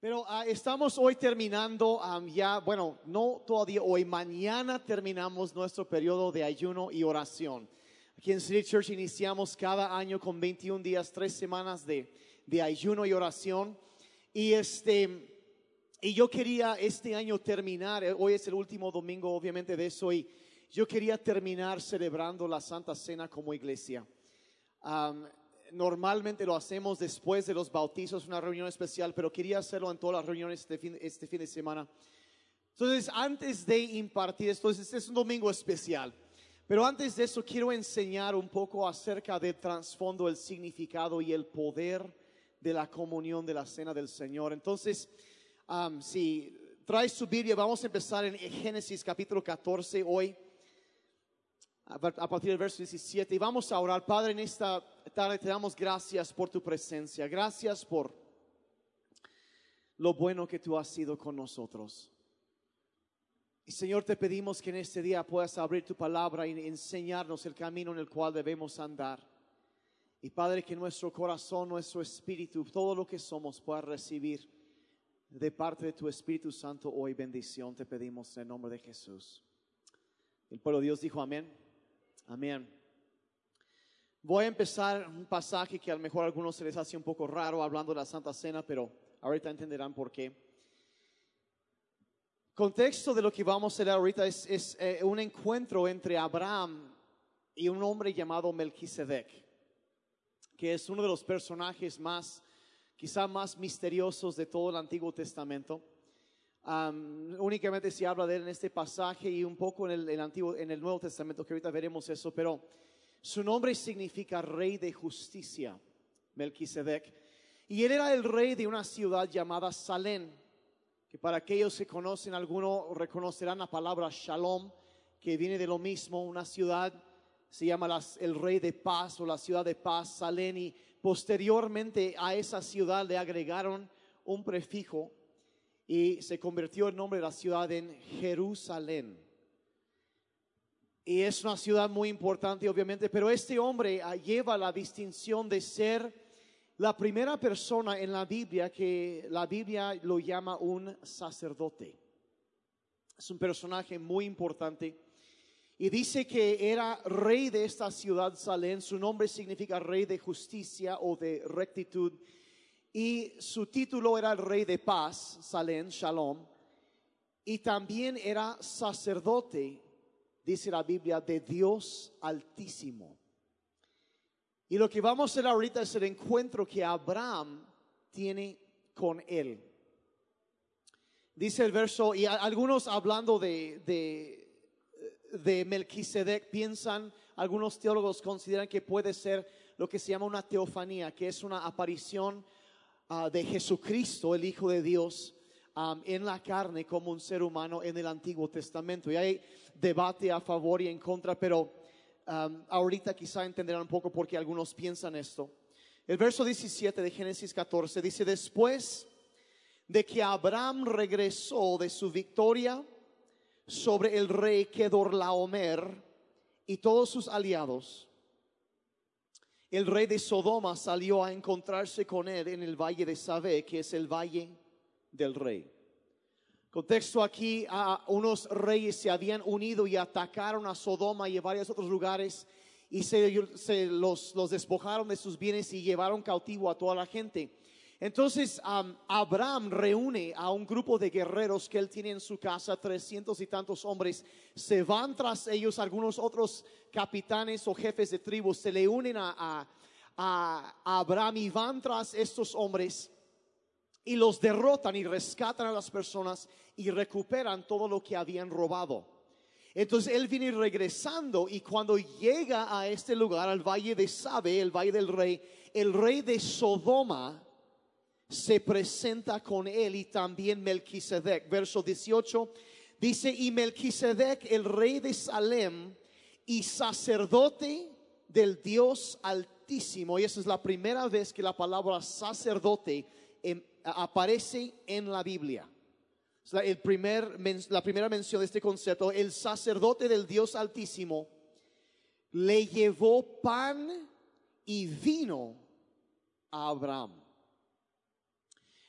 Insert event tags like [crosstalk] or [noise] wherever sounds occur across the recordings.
Pero ah, estamos hoy terminando ya, bueno, no todavía hoy, mañana terminamos nuestro periodo de ayuno y oración. Aquí en City Church iniciamos cada año con 21 días, tres semanas de, de ayuno y oración. Y este, y yo quería este año terminar, eh, hoy es el último domingo obviamente de eso, y yo quería terminar celebrando la Santa Cena como iglesia. Am, normalmente lo hacemos después de los bautizos, una reunión especial, pero quería hacerlo en todas las reuniones este fin, este fin de semana. Entonces, antes de impartir esto, es un domingo especial. Pero antes de eso, quiero enseñar un poco acerca del trasfondo, el significado y el poder de la comunión de la cena del Señor. Entonces, um, si traes su Biblia, vamos a empezar en Génesis capítulo 14 hoy, a partir del verso 17. Y vamos a orar, Padre, en esta tarde te damos gracias por tu presencia. Gracias por lo bueno que tú has sido con nosotros. Y Señor, te pedimos que en este día puedas abrir tu palabra y enseñarnos el camino en el cual debemos andar. Y Padre, que nuestro corazón, nuestro espíritu, todo lo que somos pueda recibir de parte de tu Espíritu Santo hoy bendición. Te pedimos en el nombre de Jesús. El pueblo de Dios dijo amén. Amén. Voy a empezar un pasaje que a lo mejor a algunos se les hace un poco raro hablando de la Santa Cena, pero ahorita entenderán por qué. Contexto de lo que vamos a leer ahorita es, es, eh, un encuentro entre Abraham y un hombre llamado Melquisedec, que es uno de los personajes más, quizá más misteriosos de todo el Antiguo Testamento. Am, únicamente se habla de él en este pasaje y un poco en el, el Antiguo, en el Nuevo Testamento, que ahorita veremos eso, pero su nombre significa rey de justicia, Melquisedec. Y él era el rey de una ciudad llamada Salem, que para aquellos que conocen, algunos reconocerán la palabra Shalom, que viene de lo mismo, una ciudad se llama el rey de paz o la ciudad de paz, Salem, y posteriormente a esa ciudad le agregaron un prefijo y se convirtió el nombre de la ciudad en Jerusalén. Y es una ciudad muy importante, obviamente, pero este hombre ah, lleva la distinción de ser la primera persona en la Biblia que la Biblia lo llama un sacerdote. Es un personaje muy importante. Y dice que era rey de esta ciudad, Salem. Su nombre significa rey de justicia o de rectitud. Y su título era el rey de paz, Salem, Shalom. Y también era sacerdote, dice la Biblia, de Dios altísimo. Y lo que vamos a hacer ahorita es el encuentro que Abraham tiene con él. Dice el verso, y algunos hablando de, de, de Melquisedec piensan, algunos teólogos consideran que puede ser lo que se llama una teofanía, que es una aparición ah, de Jesucristo, el Hijo de Dios, en la carne como un ser humano en el Antiguo Testamento. Y hay debate a favor y en contra, pero am, ahorita quizá entenderán un poco por qué algunos piensan esto. El verso 17 de Génesis 14 dice, después de que Abraham regresó de su victoria sobre el rey Kedorlaomer y todos sus aliados, el rey de Sodoma salió a encontrarse con él en el valle de Sabe, que es el valle del rey. Contexto aquí, a unos reyes se habían unido y atacaron a Sodoma y a varios otros lugares y se, se los, los despojaron de sus bienes y llevaron cautivo a toda la gente. Entonces am, Abraham reúne a un grupo de guerreros que él tiene en su casa, trescientos y tantos hombres. Se van tras ellos algunos otros capitanes o jefes de tribus, se le unen a, a- a Abraham y van tras estos hombres y los derrotan y rescatan a las personas y recuperan todo lo que habían robado. Entonces él viene regresando y cuando llega a este lugar, al valle de Sabe, el valle del rey, el rey de Sodoma se presenta con él y también Melquisedec. Verso 18 dice, y Melquisedec, el rey de Salem y sacerdote del Dios altísimo, y esa es la primera vez que la palabra sacerdote em, aparece en la Biblia. Es la, el primer, la primera mención de este concepto, el sacerdote del Dios altísimo le llevó pan y vino a Abraham.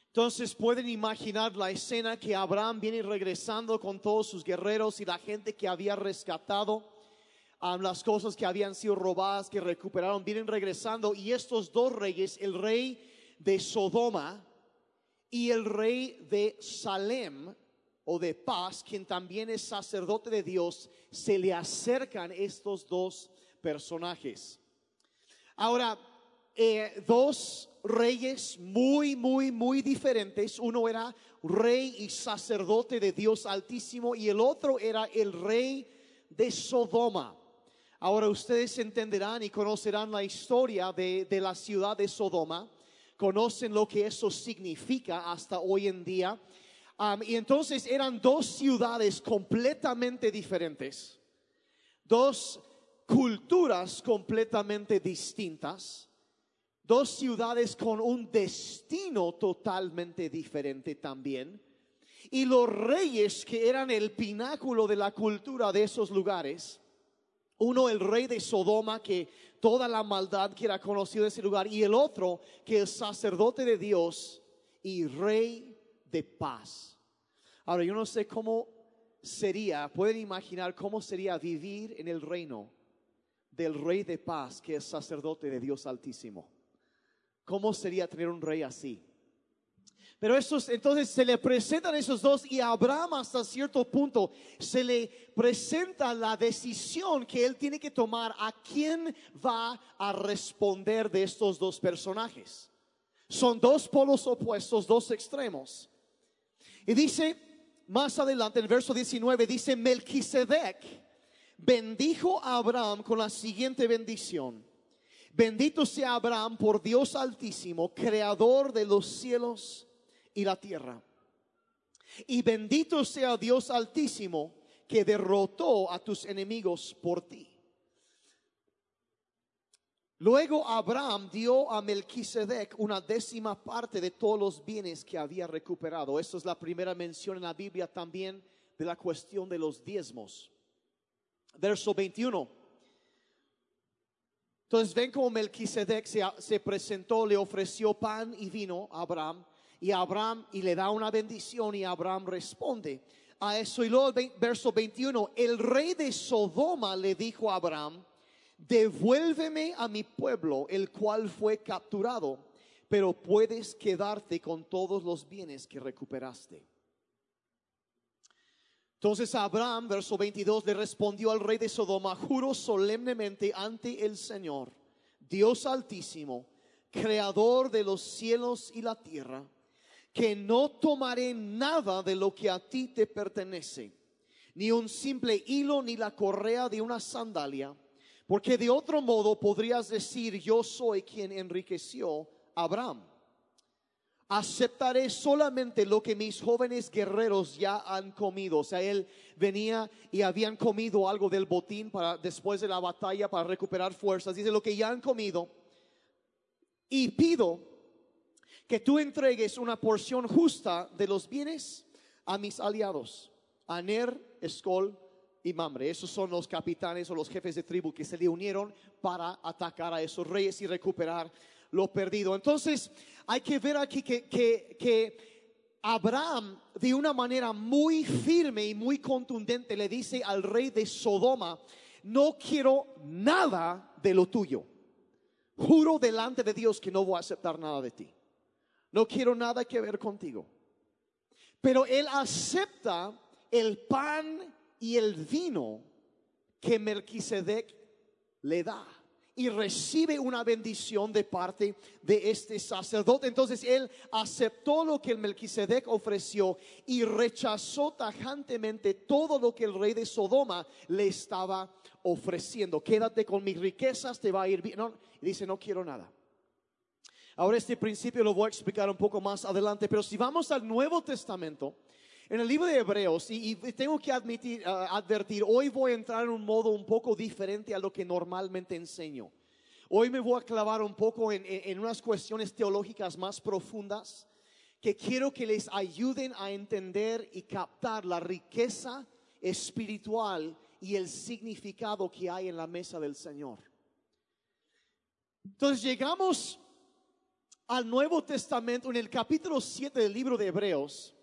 Entonces pueden imaginar la escena que Abraham viene regresando con todos sus guerreros y la gente que había rescatado, las cosas que habían sido robadas, que recuperaron, vienen regresando y estos dos reyes, el rey de Sodoma y el rey de Salem o de paz, quien también es sacerdote de Dios, se le acercan estos dos personajes. Ahora, eh, dos reyes muy, muy, muy diferentes. Uno era rey y sacerdote de Dios Altísimo y el otro era el rey de Sodoma. Ahora ustedes entenderán y conocerán la historia de, la ciudad de Sodoma, conocen lo que eso significa hasta hoy en día. y entonces eran dos ciudades completamente diferentes, dos culturas completamente distintas dos ciudades con un destino totalmente diferente también. Y los reyes que eran el pináculo de la cultura de esos lugares, uno el rey de Sodoma, que toda la maldad que era conocido de ese lugar, y el otro que el sacerdote de Dios y rey de paz. Ahora, yo no sé cómo sería, pueden imaginar cómo sería vivir en el reino del rey de paz, que es sacerdote de Dios Altísimo. ¿Cómo sería tener un rey así? Pero entonces se le presentan esos dos y a Abraham hasta cierto punto se le presenta la decisión que él tiene que tomar a quién va a responder de estos dos personajes. Son dos polos opuestos, dos extremos. Y dice más adelante, en el verso 19, dice Melquisedec bendijo a Abraham con la siguiente bendición. Bendito sea Abraham por Dios altísimo, creador de los cielos y la tierra. Y bendito sea Dios altísimo que derrotó a tus enemigos por ti. Luego Abraham dio a Melquisedec una décima parte de todos los bienes que había recuperado. Esta es la primera mención en la Biblia también de la cuestión de los diezmos. Verso 21. Entonces ven como Melquisedec se, presentó, le ofreció pan y vino a Abraham y Abraham y le da una bendición y Abraham responde a eso. Y luego verso 21, el rey de Sodoma le dijo a Abraham, devuélveme a mi pueblo, el cual fue capturado, pero puedes quedarte con todos los bienes que recuperaste. Entonces Abraham, verso 22, le respondió al rey de Sodoma, juro solemnemente ante el Señor, Dios altísimo, creador de los cielos y la tierra, que no tomaré nada de lo que a ti te pertenece, ni un simple hilo ni la correa de una sandalia, porque de otro modo podrías decir, yo soy quien enriqueció a Abraham aceptaré solamente lo que mis jóvenes guerreros ya han comido. O sea, él venía y habían comido algo del botín para después de la batalla para recuperar fuerzas. Dice lo que ya han comido. Y pido que tú entregues una porción justa de los bienes a mis aliados, Aner, Escol y Mamre. Esos son los capitanes o los jefes de tribu que se le unieron para atacar a esos reyes y recuperar lo perdido. Entonces, hay que ver aquí que, que, Abraham de una manera muy firme y muy contundente le dice al rey de Sodoma, no quiero nada de lo tuyo. Juro delante de Dios que no voy a aceptar nada de ti. No quiero nada que ver contigo. Pero él acepta el pan y el vino que Melquisedec le da y recibe una bendición de parte de este sacerdote. Entonces él aceptó lo que el Melquisedec ofreció y rechazó tajantemente todo lo que el rey de Sodoma le estaba ofreciendo. Quédate con mis riquezas, te va a ir bien. No, dice, no quiero nada. Ahora este principio lo voy a explicar un poco más adelante, pero si vamos al Nuevo Testamento, en el libro de Hebreos, y, tengo que admitir, advertir, hoy voy a entrar en un modo un poco diferente a lo que normalmente enseño. Hoy me voy a clavar un poco en, en unas cuestiones teológicas más profundas que quiero que les ayuden a entender y captar la riqueza espiritual y el significado que hay en la mesa del Señor. Entonces llegamos al Nuevo Testamento, en el capítulo 7 del libro de Hebreos,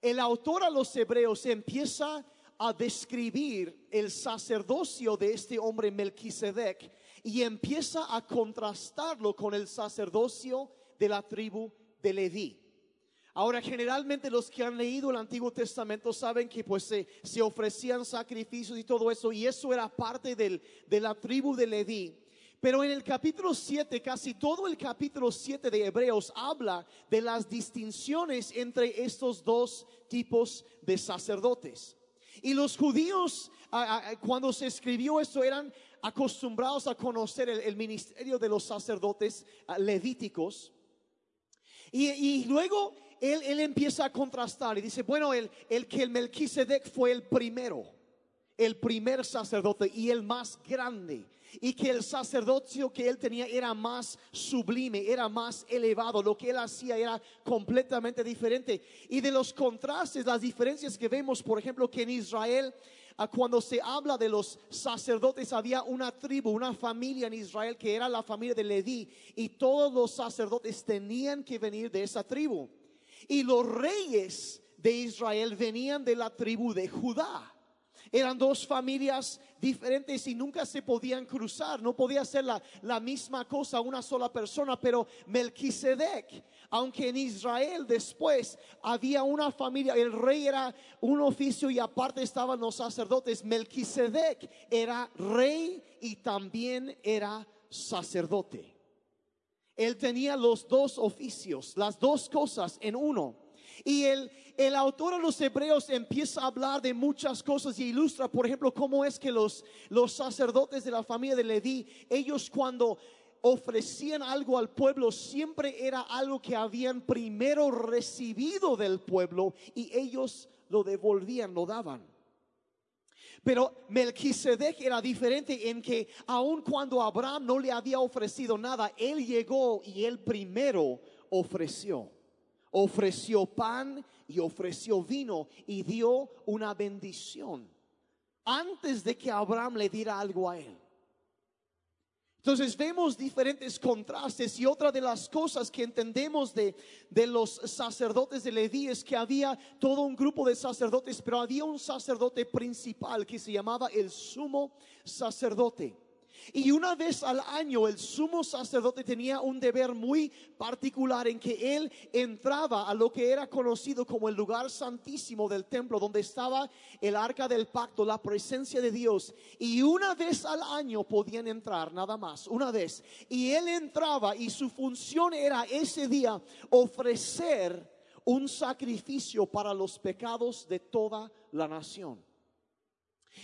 el autor a los Hebreos empieza a describir el sacerdocio de este hombre Melquisedec y empieza a contrastarlo con el sacerdocio de la tribu de Leví. Ahora, generalmente los que han leído el Antiguo Testamento saben que pues se, se ofrecían sacrificios y todo eso, y eso era parte del, de la tribu de Leví. Pero en el capítulo 7, casi todo el capítulo 7 de Hebreos habla de las distinciones entre estos dos tipos de sacerdotes. Y los judíos, cuando se escribió esto, eran acostumbrados a conocer el, ministerio de los sacerdotes levíticos. Y, luego él, empieza a contrastar y dice, bueno, el, el que el Melquisedec fue el primero, el primer sacerdote y el más grande y que el sacerdocio que él tenía era más sublime, era más elevado, lo que él hacía era completamente diferente. Y de los contrastes, las diferencias que vemos, por ejemplo, que en Israel cuando se habla de los sacerdotes, había una tribu, una familia en Israel que era la familia de Leví, y todos los sacerdotes tenían que venir de esa tribu. Y los reyes de Israel venían de la tribu de Judá. Eran dos familias diferentes y nunca se podían cruzar. No podía ser la, la, misma cosa una sola persona. Pero Melquisedec, aunque en Israel después había una familia, el rey era un oficio y aparte estaban los sacerdotes. Melquisedec era rey y también era sacerdote. Él tenía los dos oficios, las dos cosas en uno. Y el, el autor de los hebreos empieza a hablar de muchas cosas y ilustra, por ejemplo, cómo es que los, los sacerdotes de la familia de Leví, ellos cuando ofrecían algo al pueblo, siempre era algo que habían primero recibido del pueblo y ellos lo devolvían, lo daban. Pero Melquisedec era diferente en que aun cuando Abraham no le había ofrecido nada, él llegó y él primero ofreció. Ofreció pan y ofreció vino y dio una bendición antes de que Abraham le diera algo a él. Entonces vemos diferentes contrastes y otra de las cosas que entendemos de, de, los sacerdotes de Leví es que había todo un grupo de sacerdotes, pero había un sacerdote principal que se llamaba el sumo sacerdote. Y una vez al año el sumo sacerdote tenía un deber muy particular en que él entraba a lo que era conocido como el lugar santísimo del templo, donde estaba el arca del pacto, la presencia de Dios. Y una vez al año podían entrar, nada más, una vez. Y él entraba y su función era ese día ofrecer un sacrificio para los pecados de toda la nación.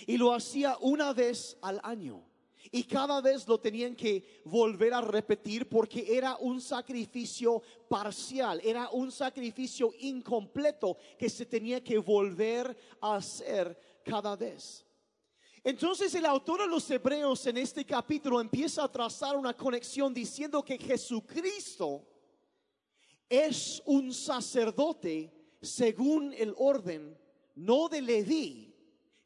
Y lo hacía una vez al año. Y cada vez lo tenían que volver a repetir porque era un sacrificio parcial, era un sacrificio incompleto que se tenía que volver a hacer cada vez. Entonces el autor de los Hebreos en este capítulo empieza a trazar una conexión diciendo que Jesucristo es un sacerdote según el orden, no de Leví,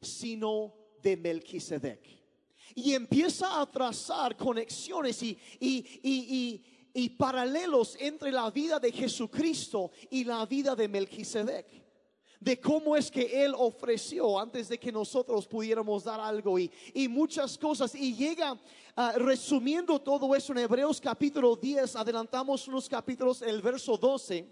sino de Melquisedec y empieza a trazar conexiones y, y, paralelos entre la vida de Jesucristo y la vida de Melquisedec de cómo es que Él ofreció antes de que nosotros pudiéramos dar algo y, y muchas cosas. Y llega ah, resumiendo todo eso en Hebreos capítulo 10, adelantamos unos capítulos, el verso 12.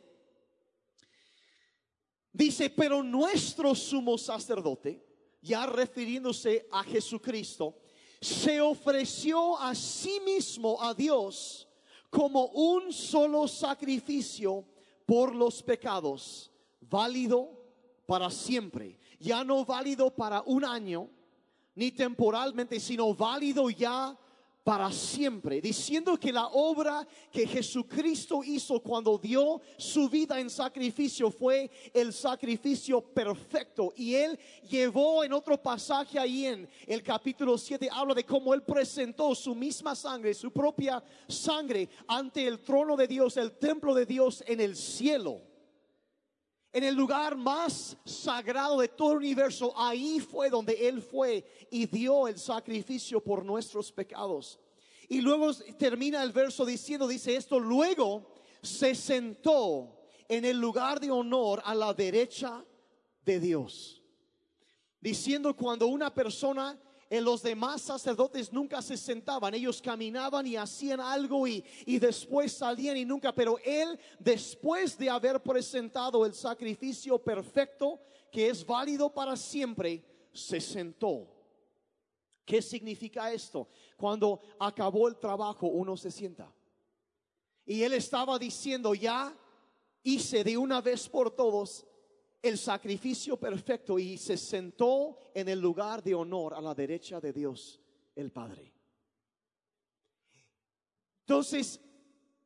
Dice, pero nuestro sumo sacerdote, ya refiriéndose a Jesucristo, se ofreció a sí mismo a Dios como un solo sacrificio por los pecados, válido para siempre, ya no válido para un año, ni temporalmente, sino válido ya para siempre, diciendo que la obra que Jesucristo hizo cuando dio su vida en sacrificio fue el sacrificio perfecto. Y él llevó en otro pasaje ahí en el capítulo 7, habla de cómo él presentó su misma sangre, su propia sangre ante el trono de Dios, el templo de Dios en el cielo. En el lugar más sagrado de todo el universo, ahí fue donde Él fue y dio el sacrificio por nuestros pecados. Y luego termina el verso diciendo, dice esto, luego se sentó en el lugar de honor a la derecha de Dios. Diciendo cuando una persona los demás sacerdotes nunca se sentaban, ellos caminaban y hacían algo y, y, después salían y nunca, pero él después de haber presentado el sacrificio perfecto que es válido para siempre, se sentó. ¿Qué significa esto? Cuando acabó el trabajo uno se sienta. Y él estaba diciendo, ya hice de una vez por todos el sacrificio perfecto y se sentó en el lugar de honor a la derecha de Dios el Padre. Entonces,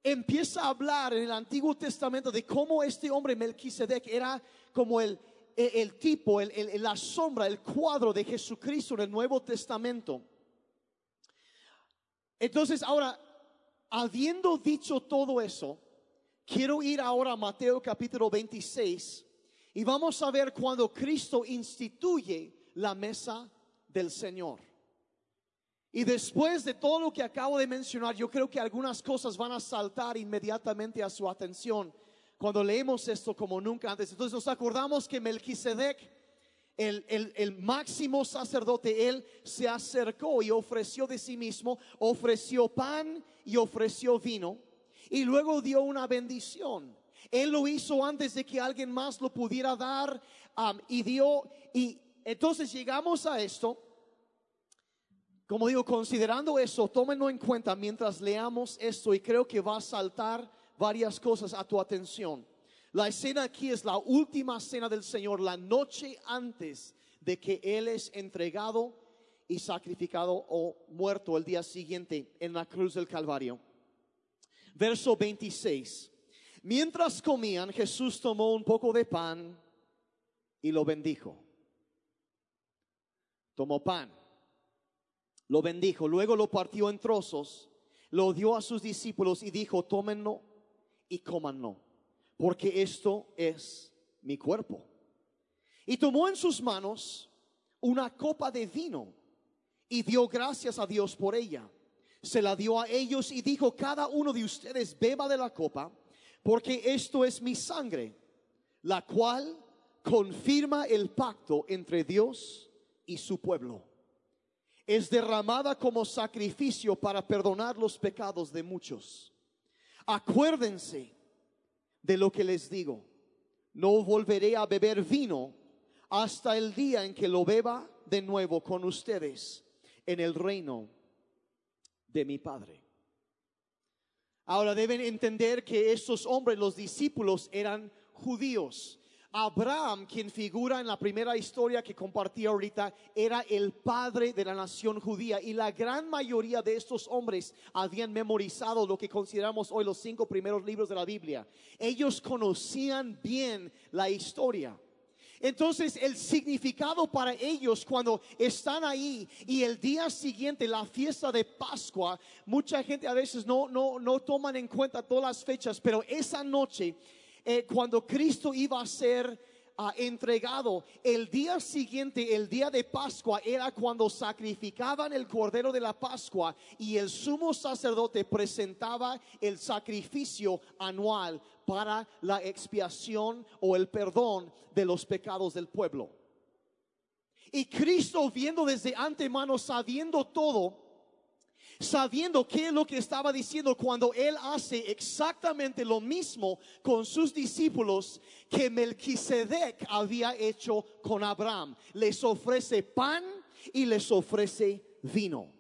empieza a hablar en el Antiguo Testamento de cómo este hombre Melquisedec era como el, el, tipo, el, la sombra, el cuadro de Jesucristo en el Nuevo Testamento. Entonces, ahora, habiendo dicho todo eso, quiero ir ahora a Mateo capítulo 26 y vamos a ver cuando Cristo instituye la mesa del Señor. Y después de todo lo que acabo de mencionar, yo creo que algunas cosas van a saltar inmediatamente a su atención cuando leemos esto como nunca antes. Entonces nos acordamos que Melquisedec, el, el, máximo sacerdote, él se acercó y ofreció de sí mismo, ofreció pan y ofreció vino, y luego dio una bendición. Él lo hizo antes de que alguien más lo pudiera dar um, y dio, y entonces llegamos a esto. Como digo, considerando eso, tómenlo en cuenta mientras leamos esto y creo que va a saltar varias cosas a tu atención. La escena aquí es la última cena del Señor, la noche antes de que Él es entregado y sacrificado o muerto el día siguiente en la cruz del Calvario. Verso 26. Mientras comían, Jesús tomó un poco de pan y lo bendijo. Tomó pan, lo bendijo, luego lo partió en trozos, lo dio a sus discípulos y dijo, tómenlo y cómanlo, porque esto es mi cuerpo. Y tomó en sus manos una copa de vino y dio gracias a Dios por ella. Se la dio a ellos y dijo, cada uno de ustedes beba de la copa porque esto es mi sangre, la cual confirma el pacto entre Dios y su pueblo. Es derramada como sacrificio para perdonar los pecados de muchos. Acuérdense de lo que les digo. No volveré a beber vino hasta el día en que lo beba de nuevo con ustedes en el reino de mi Padre. Ahora deben entender que estos hombres, los discípulos, eran judíos. Abraham, quien figura en la primera historia que compartí ahorita, era el padre de la nación judía y la gran mayoría de estos hombres habían memorizado lo que consideramos hoy los cinco primeros libros de la Biblia. Ellos conocían bien la historia. Entonces el significado para ellos cuando están ahí y el día siguiente, la fiesta de Pascua, mucha gente a veces no, no, no toman en cuenta todas las fechas, pero esa noche, eh, cuando Cristo iba a ser entregado. El día siguiente, el día de Pascua, era cuando sacrificaban el cordero de la Pascua y el sumo sacerdote presentaba el sacrificio anual para la expiación o el perdón de los pecados del pueblo. Y Cristo viendo desde antemano, sabiendo todo, sabiendo qué es lo que estaba diciendo cuando él hace exactamente lo mismo con sus discípulos que Melquisedec había hecho con Abraham. Les ofrece pan y les ofrece vino.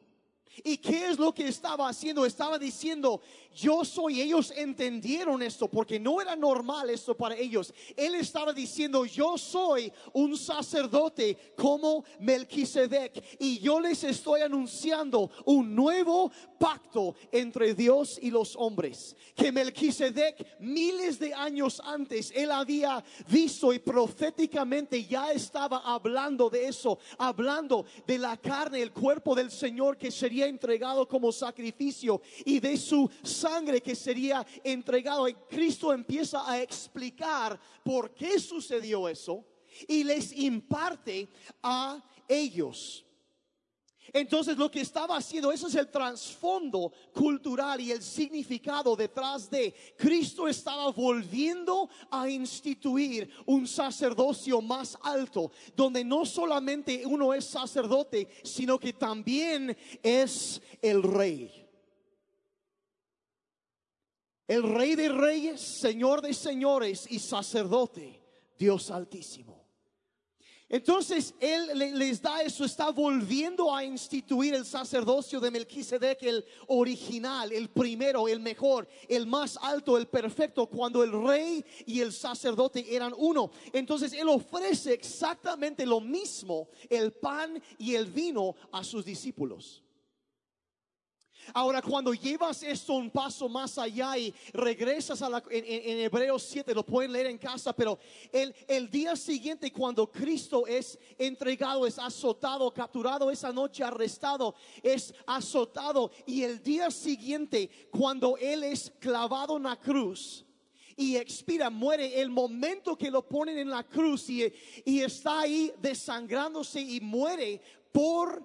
¿Y qué es lo que estaba haciendo? Estaba diciendo, yo soy, ellos entendieron esto porque no era normal esto para ellos. Él estaba diciendo, yo soy un sacerdote como Melquisedec y yo les estoy anunciando un nuevo pacto entre Dios y los hombres. Que Melquisedec miles de años antes él había visto y proféticamente ya estaba hablando de eso, hablando de la carne, el cuerpo del Señor que sería entregado como sacrificio y de su sangre que sería entregado. Y Cristo empieza a explicar por qué sucedió eso y les imparte a ellos. Entonces lo que estaba haciendo, eso es el trasfondo cultural y el significado detrás de Cristo estaba volviendo a instituir un sacerdocio más alto, donde no solamente uno es sacerdote, sino que también es el rey. El rey de reyes, señor de señores y sacerdote, Dios altísimo. Entonces él les da eso, está volviendo a instituir el sacerdocio de Melquisedec, el original, el primero, el mejor, el más alto, el perfecto, cuando el rey y el sacerdote eran uno. Entonces él ofrece exactamente lo mismo, el pan y el vino a sus discípulos. Ahora, cuando llevas esto un paso más allá y regresas a la, en, Hebreos 7, lo pueden leer en casa, pero el, el día siguiente, cuando Cristo es entregado, es azotado, capturado esa noche, arrestado, es azotado, y el día siguiente, cuando Él es clavado en la cruz, y expira, muere, el momento que lo ponen en la cruz y, y está ahí desangrándose y muere por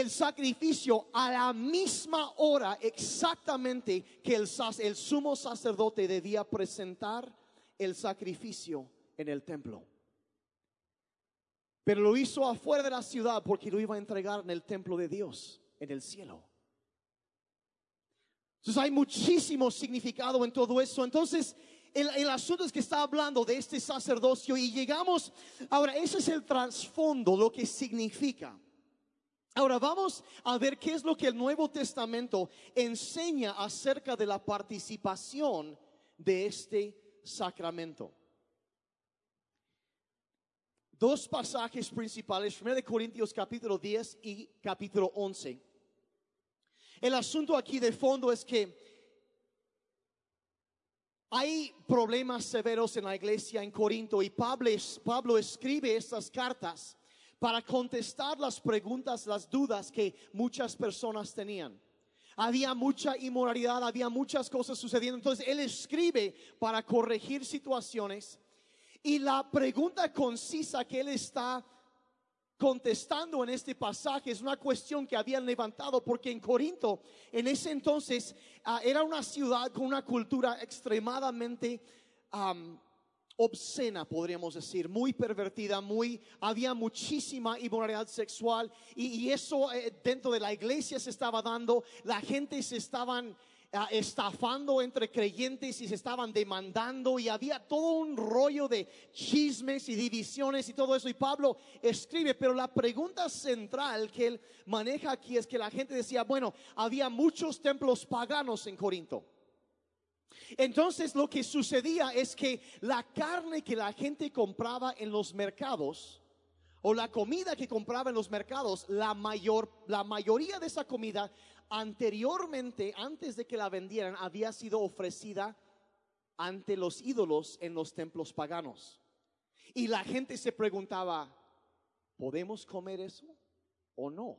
el sacrificio a la misma hora exactamente que el, sumo sacerdote debía presentar el sacrificio en el templo. Pero lo hizo afuera de la ciudad porque lo iba a entregar en el templo de Dios, en el cielo. Entonces hay muchísimo significado en todo eso. Entonces el, el, asunto es que está hablando de este sacerdocio y llegamos, ahora ese es el trasfondo, lo que significa. Ahora vamos a ver qué es lo que el Nuevo Testamento enseña acerca de la participación de este sacramento. Dos pasajes principales, 1 Corintios capítulo 10 y capítulo 11. El asunto aquí de fondo es que hay problemas severos en la iglesia en Corinto y Pablo, Pablo escribe estas cartas para contestar las preguntas, las dudas que muchas personas tenían. Había mucha inmoralidad, había muchas cosas sucediendo. Entonces él escribe para corregir situaciones. Y la pregunta concisa que él está contestando en este pasaje es una cuestión que habían levantado porque en Corinto en ese entonces ah, era una ciudad con una cultura extremadamente obscena, podríamos decir, muy pervertida, muy, había muchísima inmoralidad sexual y, eso eh, dentro de la iglesia se estaba dando, la gente se estaban ah, estafando entre creyentes y se estaban demandando y había todo un rollo de chismes y divisiones y todo eso y Pablo escribe, pero la pregunta central que él maneja aquí es que la gente decía, bueno, había muchos templos paganos en Corinto. Entonces lo que sucedía es que la carne que la gente compraba en los mercados o la comida que compraba en los mercados, la mayor la mayoría de esa comida anteriormente antes de que la vendieran había sido ofrecida ante los ídolos en los templos paganos. Y la gente se preguntaba, ¿podemos comer eso o no?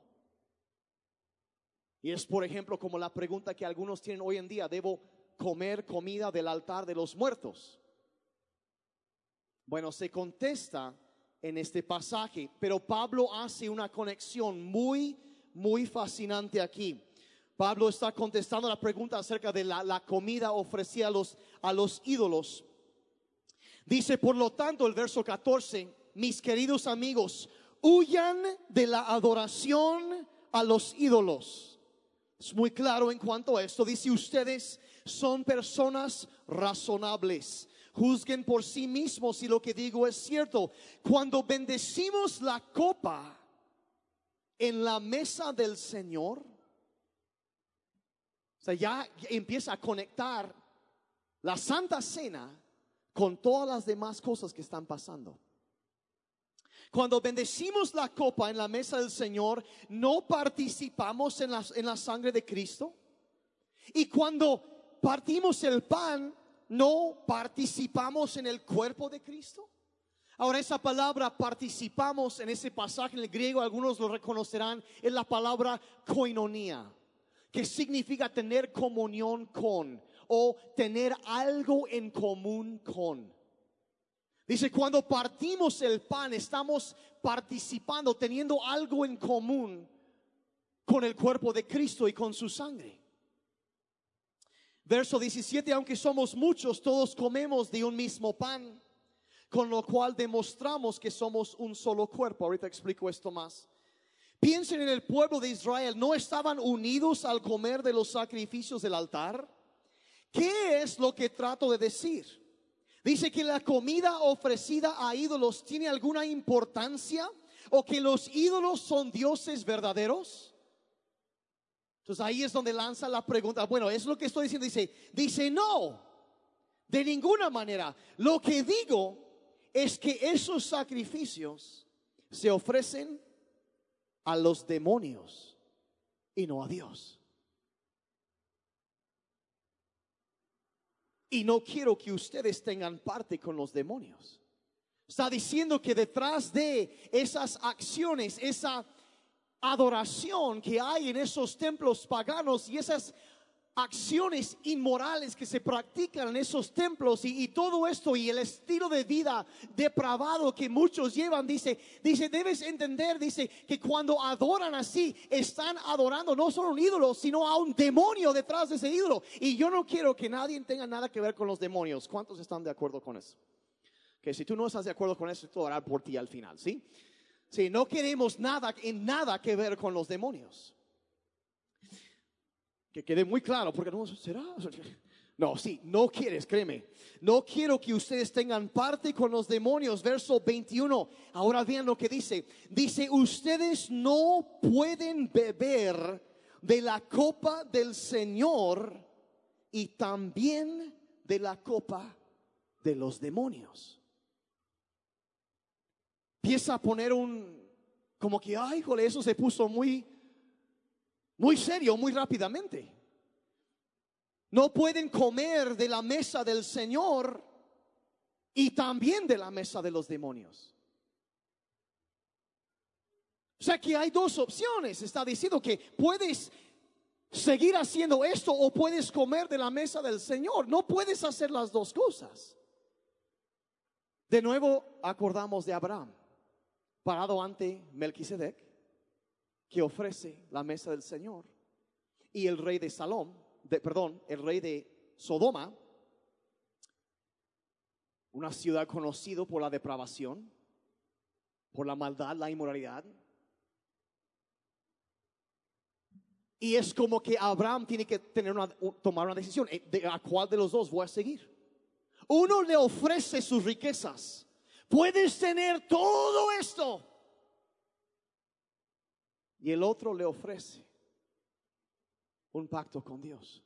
Y es por ejemplo como la pregunta que algunos tienen hoy en día, ¿debo comer comida del altar de los muertos? Bueno, se contesta en este pasaje, pero Pablo hace una conexión muy, muy fascinante aquí. Pablo está contestando la pregunta acerca de la, comida ofrecida a los, a los ídolos. Dice, por lo tanto, el verso 14, mis queridos amigos, huyan de la adoración a los ídolos. Es muy claro en cuanto a esto. Dice, ustedes son personas razonables. Juzguen por sí mismos si lo que digo es cierto. Cuando bendecimos la copa en la mesa del Señor, o sea, ya empieza a conectar la Santa Cena con todas las demás cosas que están pasando. Cuando bendecimos la copa en la mesa del Señor, no participamos en la, en la sangre de Cristo. Y cuando partimos el pan, no participamos en el cuerpo de Cristo. Ahora esa palabra participamos en ese pasaje en el griego, algunos lo reconocerán, es la palabra koinonia, que significa tener comunión con o tener algo en común con. Dice, cuando partimos el pan, estamos participando, teniendo algo en común con el cuerpo de Cristo y con su sangre. Verso 17, aunque somos muchos, todos comemos de un mismo pan, con lo cual demostramos que somos un solo cuerpo. Ahorita explico esto más. Piensen en el pueblo de Israel, ¿no estaban unidos al comer de los sacrificios del altar? ¿Qué es lo que trato de decir? Dice que la comida ofrecida a ídolos tiene alguna importancia o que los ídolos son dioses verdaderos. Entonces ahí es donde lanza la pregunta. Bueno, es lo que estoy diciendo. Dice, dice no, de ninguna manera. Lo que digo es que esos sacrificios se ofrecen a los demonios y no a Dios. Y no quiero que ustedes tengan parte con los demonios. Está diciendo que detrás de esas acciones, esa adoración que hay en esos templos paganos y esas acciones inmorales que se practican en esos templos y, todo esto y el estilo de vida depravado que muchos llevan, dice, dice, debes entender, dice, que cuando adoran así, están adorando no solo un ídolo, sino a un demonio detrás de ese ídolo. Y yo no quiero que nadie tenga nada que ver con los demonios. ¿Cuántos están de acuerdo con eso? Que si tú no estás de acuerdo con eso, tú harás por ti al final, ¿sí? Sí, no queremos nada en nada que ver con los demonios. Que quede muy claro, porque no será. No, sí, no quieres, créeme. No quiero que ustedes tengan parte con los demonios. Verso 21. Ahora vean lo que dice. Dice, ustedes no pueden beber de la copa del Señor y también de la copa de los demonios. Empieza a poner un, como que, ay, jole, eso se puso muy muy serio, muy rápidamente. No pueden comer de la mesa del Señor y también de la mesa de los demonios. O sea que hay dos opciones. Está diciendo que puedes seguir haciendo esto o puedes comer de la mesa del Señor. No puedes hacer las dos cosas. De nuevo acordamos de Abraham, parado ante Melquisedec que ofrece la mesa del Señor. Y el rey de Salom, de, perdón, el rey de Sodoma, una ciudad conocido por la depravación, por la maldad, la inmoralidad. Y es como que Abraham tiene que tener una, tomar una decisión. Eh, ¿De ¿A cuál de los dos voy a seguir? Uno le ofrece sus riquezas. Puedes tener todo esto, y el otro le ofrece un pacto con Dios.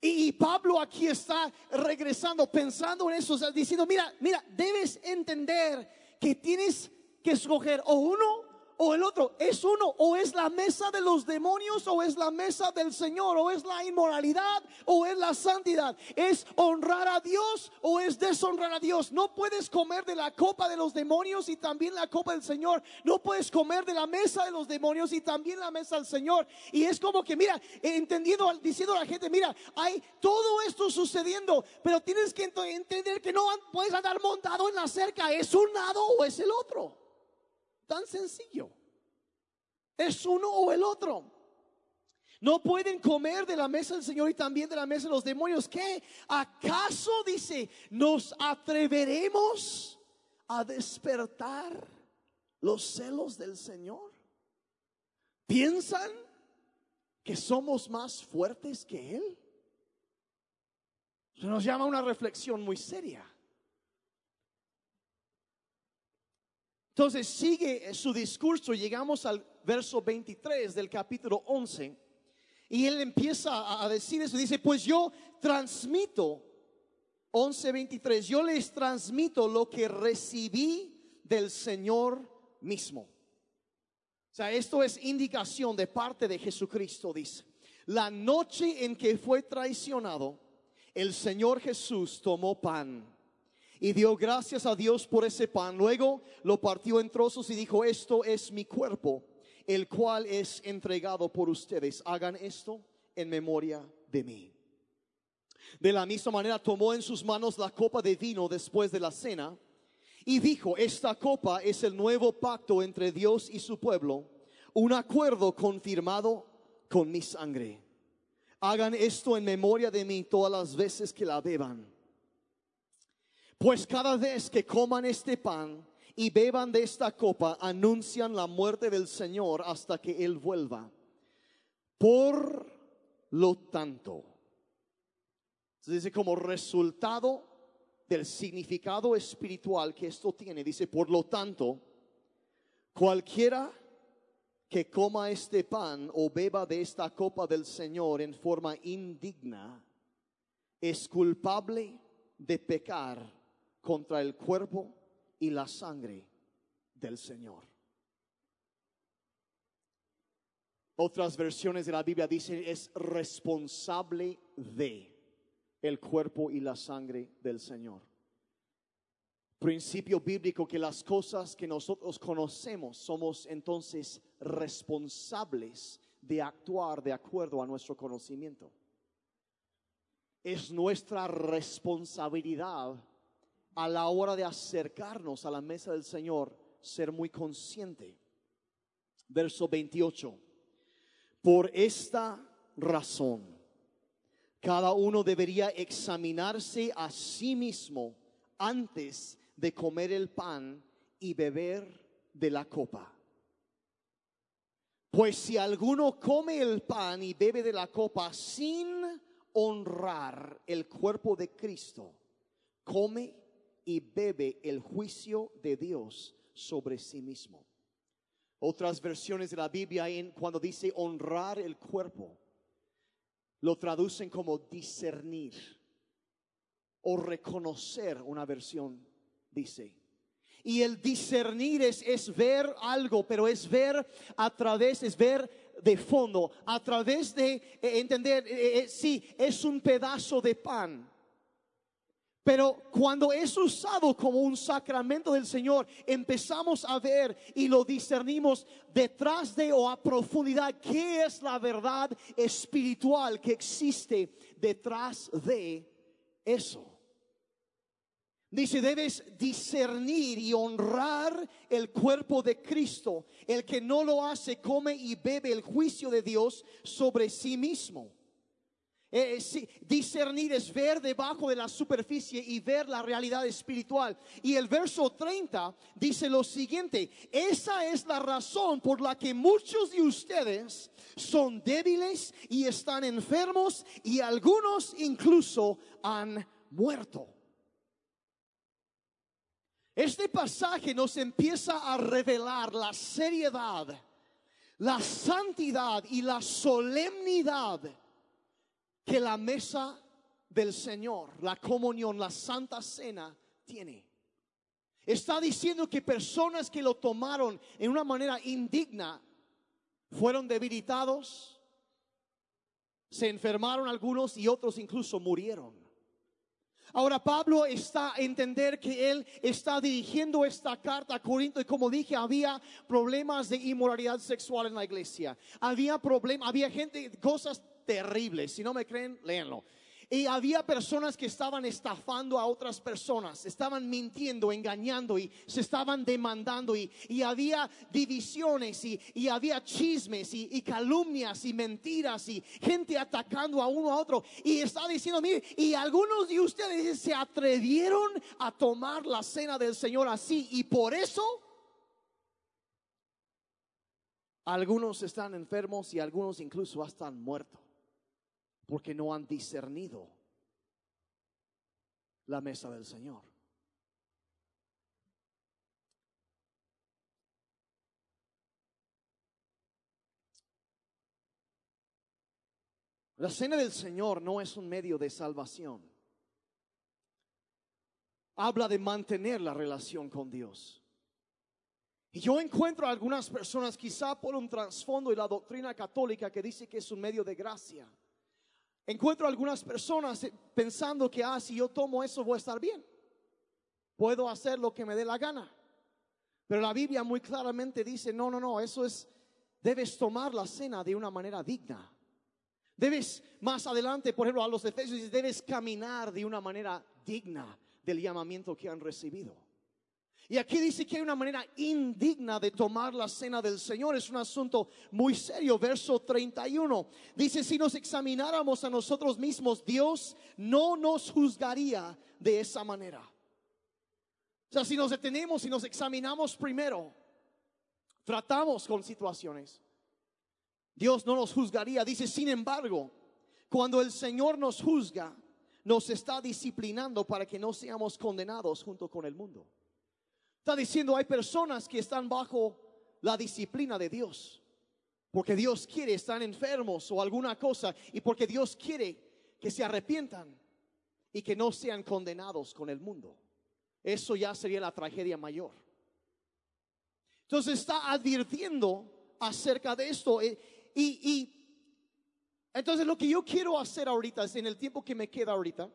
Y Pablo aquí está regresando, pensando en eso, diciendo, mira, mira, debes entender que tienes que escoger o uno o el otro. Es uno, o es la mesa de los demonios, o es la mesa del Señor, o es la inmoralidad, o es la santidad. Es honrar a Dios, o es deshonrar a Dios. No puedes comer de la copa de los demonios y también la copa del Señor. No puedes comer de la mesa de los demonios y también la mesa del Señor. Y es como que, mira, entendiendo, diciendo a la gente, mira, hay todo esto sucediendo, pero tienes que entender que no puedes andar montado en la cerca. Es un lado o es el otro. Tan sencillo. Es uno o el otro. No pueden comer de la mesa del Señor y también de la mesa de los demonios. ¿Qué? ¿Acaso dice, nos atreveremos a despertar los celos del Señor? ¿Piensan que somos más fuertes que Él? Se nos llama una reflexión muy seria. Entonces sigue su discurso, llegamos al verso 23 del capítulo 11, y él empieza a decir eso, dice, pues yo transmito, 11.23, yo les transmito lo que recibí del Señor mismo. O sea, esto es indicación de parte de Jesucristo, dice. La noche en que fue traicionado, el Señor Jesús tomó pan y dio gracias a Dios por ese pan. Luego lo partió en trozos y dijo, esto es mi cuerpo, el cual es entregado por ustedes. Hagan esto en memoria de mí. De la misma manera tomó en sus manos la copa de vino después de la cena Y dijo, esta copa es el nuevo pacto entre Dios y su pueblo, un acuerdo confirmado con mi sangre. Hagan esto en memoria de mí todas las veces que la beban. Pues cada vez que coman este pan y beban de esta copa, anuncian la muerte del Señor hasta que Él vuelva. Por lo tanto, se dice como resultado del significado espiritual que esto tiene, dice, por lo tanto, cualquiera que coma este pan o beba de esta copa del Señor en forma indigna, es culpable de pecar contra el cuerpo y la sangre del Señor. Otras versiones de la Biblia dicen es responsable de el cuerpo y la sangre del Señor. Principio bíblico que las cosas que nosotros conocemos somos entonces responsables de actuar de acuerdo a nuestro conocimiento. Es nuestra responsabilidad a la hora de acercarnos a la mesa del Señor ser muy consciente. Verso 28. Por esta razón cada uno debería examinarse a sí mismo antes de comer el pan y beber de la copa. Pues si alguno come el pan y bebe de la copa sin honrar el cuerpo de Cristo, come y bebe el juicio de Dios sobre sí mismo. Otras versiones de la Biblia en cuando dice honrar el cuerpo lo traducen como discernir o reconocer, una versión dice. Y el discernir es, es ver algo, pero es ver a través, es ver de fondo, a través de eh, entender, eh, eh, sí, es un pedazo de pan pero cuando es usado como un sacramento del Señor, empezamos a ver y lo discernimos detrás de o a profundidad qué es la verdad espiritual que existe detrás de eso. Dice, debes discernir y honrar el cuerpo de Cristo. El que no lo hace come y bebe el juicio de Dios sobre sí mismo. Eh, eh, discernir es ver debajo de la superficie y ver la realidad espiritual. Y el verso 30 dice lo siguiente, esa es la razón por la que muchos de ustedes son débiles y están enfermos y algunos incluso han muerto. Este pasaje nos empieza a revelar la seriedad, la santidad y la solemnidad que la mesa del Señor, la comunión, la santa cena tiene. Está diciendo que personas que lo tomaron en una manera indigna fueron debilitados, se enfermaron algunos y otros incluso murieron. Ahora Pablo está a entender que él está dirigiendo esta carta a Corinto y como dije, había problemas de inmoralidad sexual en la iglesia. Había problemas, había gente, cosas terrible. Si no me creen, léanlo. Y había personas que estaban estafando a otras personas, estaban mintiendo, engañando y se estaban demandando y, había divisiones y, había chismes y, y, calumnias y mentiras y gente atacando a uno a otro. Y está diciendo, mire, y algunos de ustedes se atrevieron a tomar la cena del Señor así y por eso algunos están enfermos y algunos incluso están muertos porque no han discernido la mesa del Señor. La cena del Señor no es un medio de salvación. Habla de mantener la relación con Dios. Y yo encuentro a algunas personas, quizá por un trasfondo y la doctrina católica que dice que es un medio de gracia Encuentro algunas personas pensando que, ah, si yo tomo eso voy a estar bien. Puedo hacer lo que me dé la gana. Pero la Biblia muy claramente dice, no, no, no, eso es, debes tomar la cena de una manera digna. Debes, más adelante, por ejemplo, a los efesios, debes caminar de una manera digna del llamamiento que han recibido. Y aquí dice que hay una manera indigna de tomar la cena del Señor. Es un asunto muy serio. Verso 31. Dice, si nos examináramos a nosotros mismos, Dios no nos juzgaría de esa manera. O sea, si nos detenemos y nos examinamos primero, tratamos con situaciones, Dios no nos juzgaría. Dice, sin embargo, cuando el Señor nos juzga, nos está disciplinando para que no seamos condenados junto con el mundo. Está diciendo, hay personas que están bajo la disciplina de Dios. Porque Dios quiere, están enfermos o alguna cosa. Y porque Dios quiere que se arrepientan y que no sean condenados con el mundo. Eso ya sería la tragedia mayor. Entonces está advirtiendo acerca de esto. Eh, y, y entonces lo que yo quiero hacer ahorita es en el tiempo que me queda ahorita,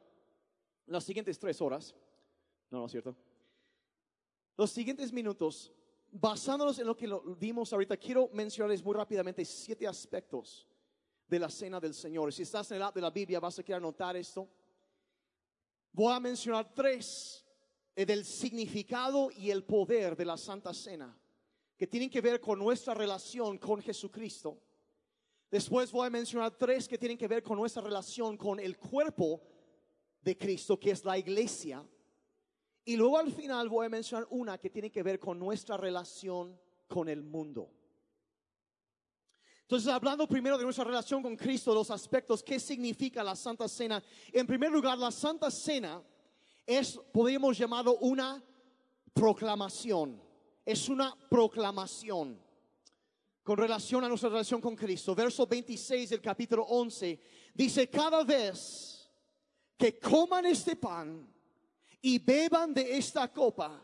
las siguientes tres horas, no, no es cierto los siguientes minutos, basándonos en lo que vimos ahorita, quiero mencionarles muy rápidamente siete aspectos de la cena del Señor. Si estás en el app de la Biblia, vas a querer anotar esto. Voy a mencionar tres eh, del significado y el poder de la Santa Cena, que tienen que ver con nuestra relación con Jesucristo. Después voy a mencionar tres que tienen que ver con nuestra relación con el cuerpo de Cristo, que es la iglesia. Y luego al final voy a mencionar una que tiene que ver con nuestra relación con el mundo. Entonces, hablando primero de nuestra relación con Cristo, los aspectos, ¿qué significa la Santa Cena? En primer lugar, la Santa Cena es, podríamos llamarlo una proclamación. Es una proclamación con relación a nuestra relación con Cristo. Verso 26 del capítulo 11 dice, cada vez que coman este pan y beban de esta copa,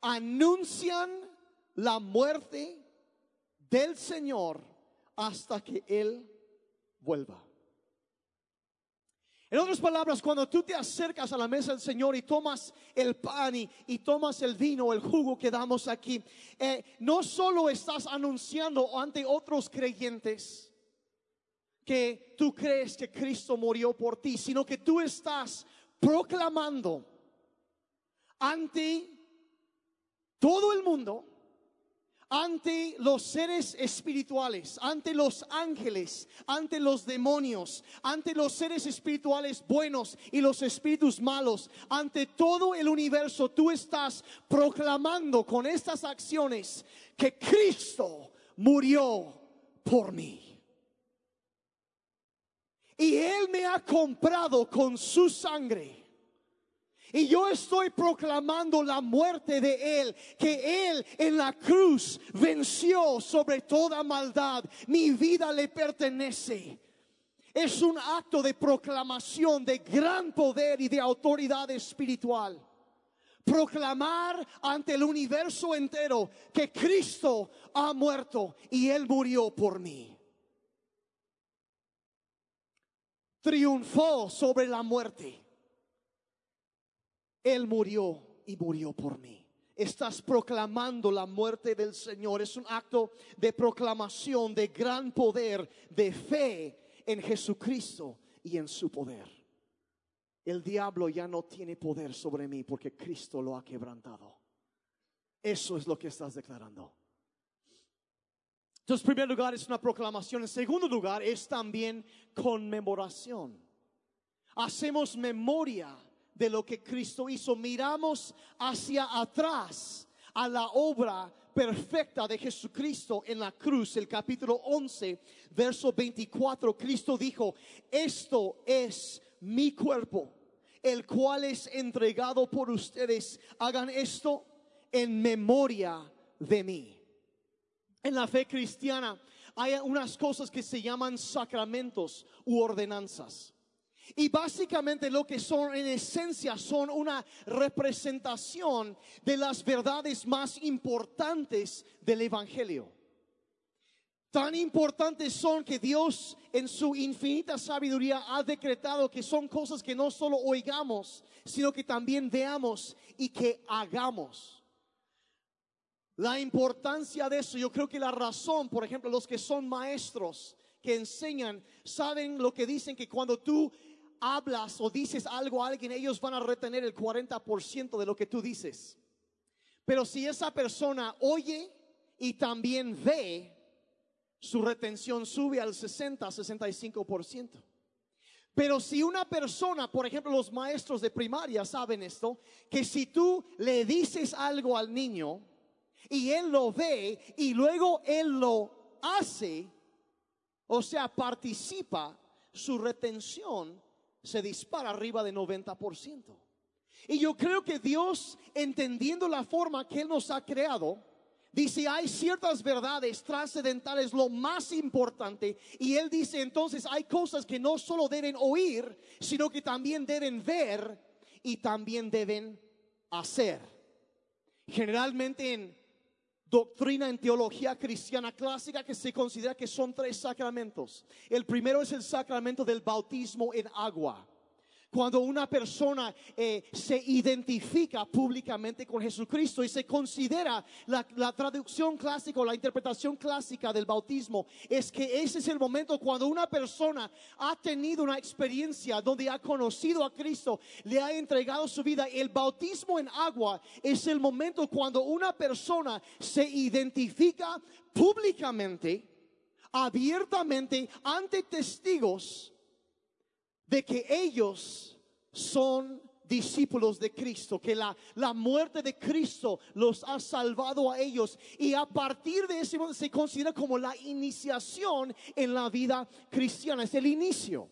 anuncian la muerte del Señor hasta que Él vuelva. En otras palabras, cuando tú te acercas a la mesa del Señor y tomas el pan y, tomas el vino, el jugo que damos aquí, eh, no solo estás anunciando ante otros creyentes que tú crees que Cristo murió por ti, sino que tú estás proclamando ante todo el mundo, ante los seres espirituales, ante los ángeles, ante los demonios, ante los seres espirituales buenos y los espíritus malos, ante todo el universo, tú estás proclamando con estas acciones que Cristo murió por mí. Y Él me ha comprado con su sangre y yo estoy proclamando la muerte de Él, que Él en la cruz venció sobre toda maldad. Mi vida le pertenece. Es un acto de proclamación de gran poder y de autoridad espiritual. Proclamar ante el universo entero que Cristo ha muerto y Él murió por mí. Triunfó sobre la muerte él murió y murió por mí. Estás proclamando la muerte del Señor. Es un acto de proclamación de gran poder, de fe en Jesucristo y en su poder. El diablo ya no tiene poder sobre mí porque Cristo lo ha quebrantado. Eso es lo que estás declarando. Entonces, en primer lugar es una proclamación. En segundo lugar es también conmemoración. Hacemos memoria de lo que Cristo hizo. Miramos hacia atrás a la obra perfecta de Jesucristo en la cruz. El capítulo 11, verso 24, Cristo dijo, esto es mi cuerpo, el cual es entregado por ustedes. Hagan esto en memoria de mí. En la fe cristiana hay unas cosas que se llaman sacramentos u ordenanzas. Y básicamente lo que son en esencia son una representación de las verdades más importantes del Evangelio. Tan importantes son que Dios en su infinita sabiduría ha decretado que son cosas que no solo oigamos, sino que también veamos y que hagamos. La importancia de eso, yo creo que la razón, por ejemplo, los que son maestros, que enseñan, saben lo que dicen que cuando tú hablas o dices algo a alguien, ellos van a retener el 40% de lo que tú dices. Pero si esa persona oye y también ve, su retención sube al 60, 65%. Pero si una persona, por ejemplo, los maestros de primaria saben esto, que si tú le dices algo al niño y él lo ve y luego él lo hace, o sea, participa, su retención se dispara arriba de 90%. Y yo creo que Dios, entendiendo la forma que Él nos ha creado, dice, hay ciertas verdades trascendentales, lo más importante. Y Él dice, entonces hay cosas que no solo deben oír, sino que también deben ver y también deben hacer. Generalmente en doctrina en teología cristiana clásica que se considera que son tres sacramentos. El primero es el sacramento del bautismo en agua. Cuando una persona eh, se identifica públicamente con Jesucristo y se considera la, la traducción clásica o la interpretación clásica del bautismo, es que ese es el momento cuando una persona ha tenido una experiencia donde ha conocido a Cristo, le ha entregado su vida. El bautismo en agua es el momento cuando una persona se identifica públicamente, abiertamente, ante testigos de que ellos son discípulos de Cristo, que la, la muerte de Cristo los ha salvado a ellos y a partir de ese momento se considera como la iniciación en la vida cristiana, es el inicio.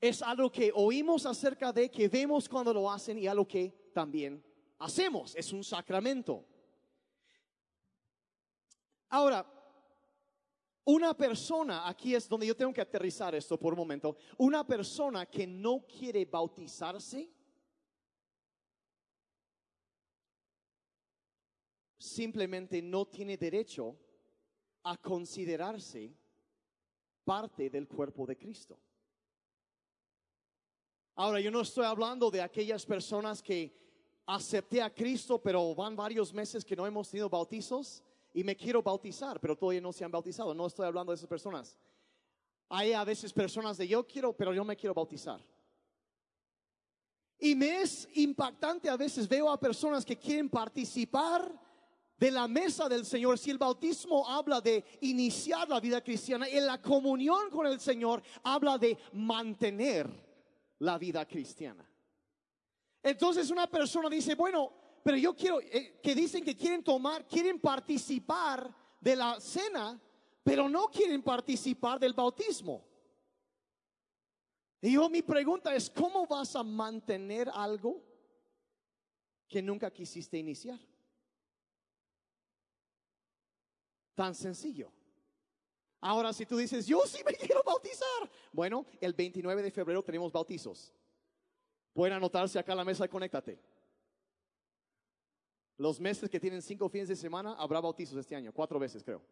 Es algo que oímos acerca de, que vemos cuando lo hacen y algo que también hacemos, es un sacramento. Ahora, una persona, aquí es donde yo tengo que aterrizar esto por un momento, una persona que no quiere bautizarse, simplemente no tiene derecho a considerarse parte del cuerpo de Cristo. Ahora, yo no estoy hablando de aquellas personas que acepté a Cristo, pero van varios meses que no hemos tenido bautizos y me quiero bautizar, pero todavía no se han bautizado. No estoy hablando de esas personas. Hay a veces personas de yo quiero, pero yo me quiero bautizar. Y me es impactante a veces veo a personas que quieren participar de la mesa del Señor. Si el bautismo habla de iniciar la vida cristiana, en la comunión con el Señor habla de mantener la vida cristiana. Entonces una persona dice, bueno, pero yo quiero, eh, que dicen que quieren tomar, quieren participar de la cena, pero no quieren participar del bautismo. Y yo mi pregunta es, ¿cómo vas a mantener algo que nunca quisiste iniciar? Tan sencillo. Ahora, si tú dices, yo sí me [laughs] quiero bautizar. Bueno, el 29 de febrero tenemos bautizos. Pueden anotarse acá a la mesa y conéctate. Los meses que tienen cinco fines de semana, habrá bautizos este año, cuatro veces creo.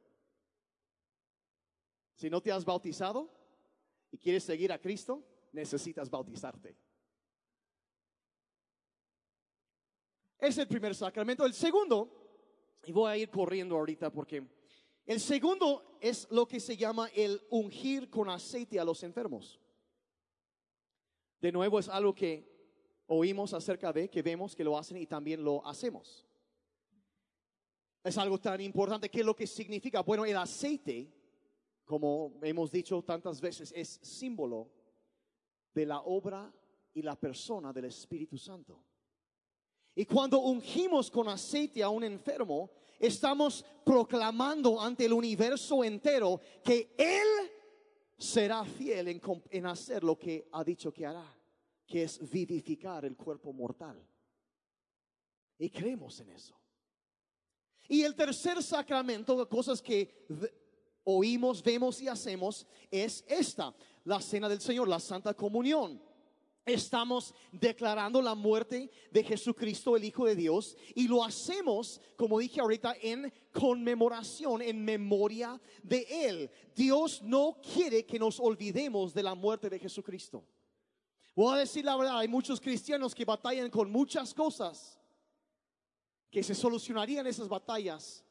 Si no te has bautizado y quieres seguir a Cristo, necesitas bautizarte. Es el primer sacramento. El segundo, y voy a ir corriendo ahorita porque el segundo es lo que se llama el ungir con aceite a los enfermos. De nuevo es algo que oímos acerca de, que vemos que lo hacen y también lo hacemos. Es algo tan importante. ¿Qué es lo que significa? Bueno, el aceite, como hemos dicho tantas veces, es símbolo de la obra y la persona del Espíritu Santo. Y cuando ungimos con aceite a un enfermo, estamos proclamando ante el universo entero que Él será fiel en, hacer lo que ha dicho que hará, que es vivificar el cuerpo mortal. Y creemos en eso. Y el tercer sacramento, cosas que oímos, vemos y hacemos, es esta, la cena del Señor, la Santa Comunión. Estamos declarando la muerte de Jesucristo, el Hijo de Dios, y lo hacemos, como dije ahorita, en conmemoración, en memoria de Él. Dios no quiere que nos olvidemos de la muerte de Jesucristo. Voy a decir la verdad, hay muchos cristianos que batallan con muchas cosas que se solucionarían esas batallas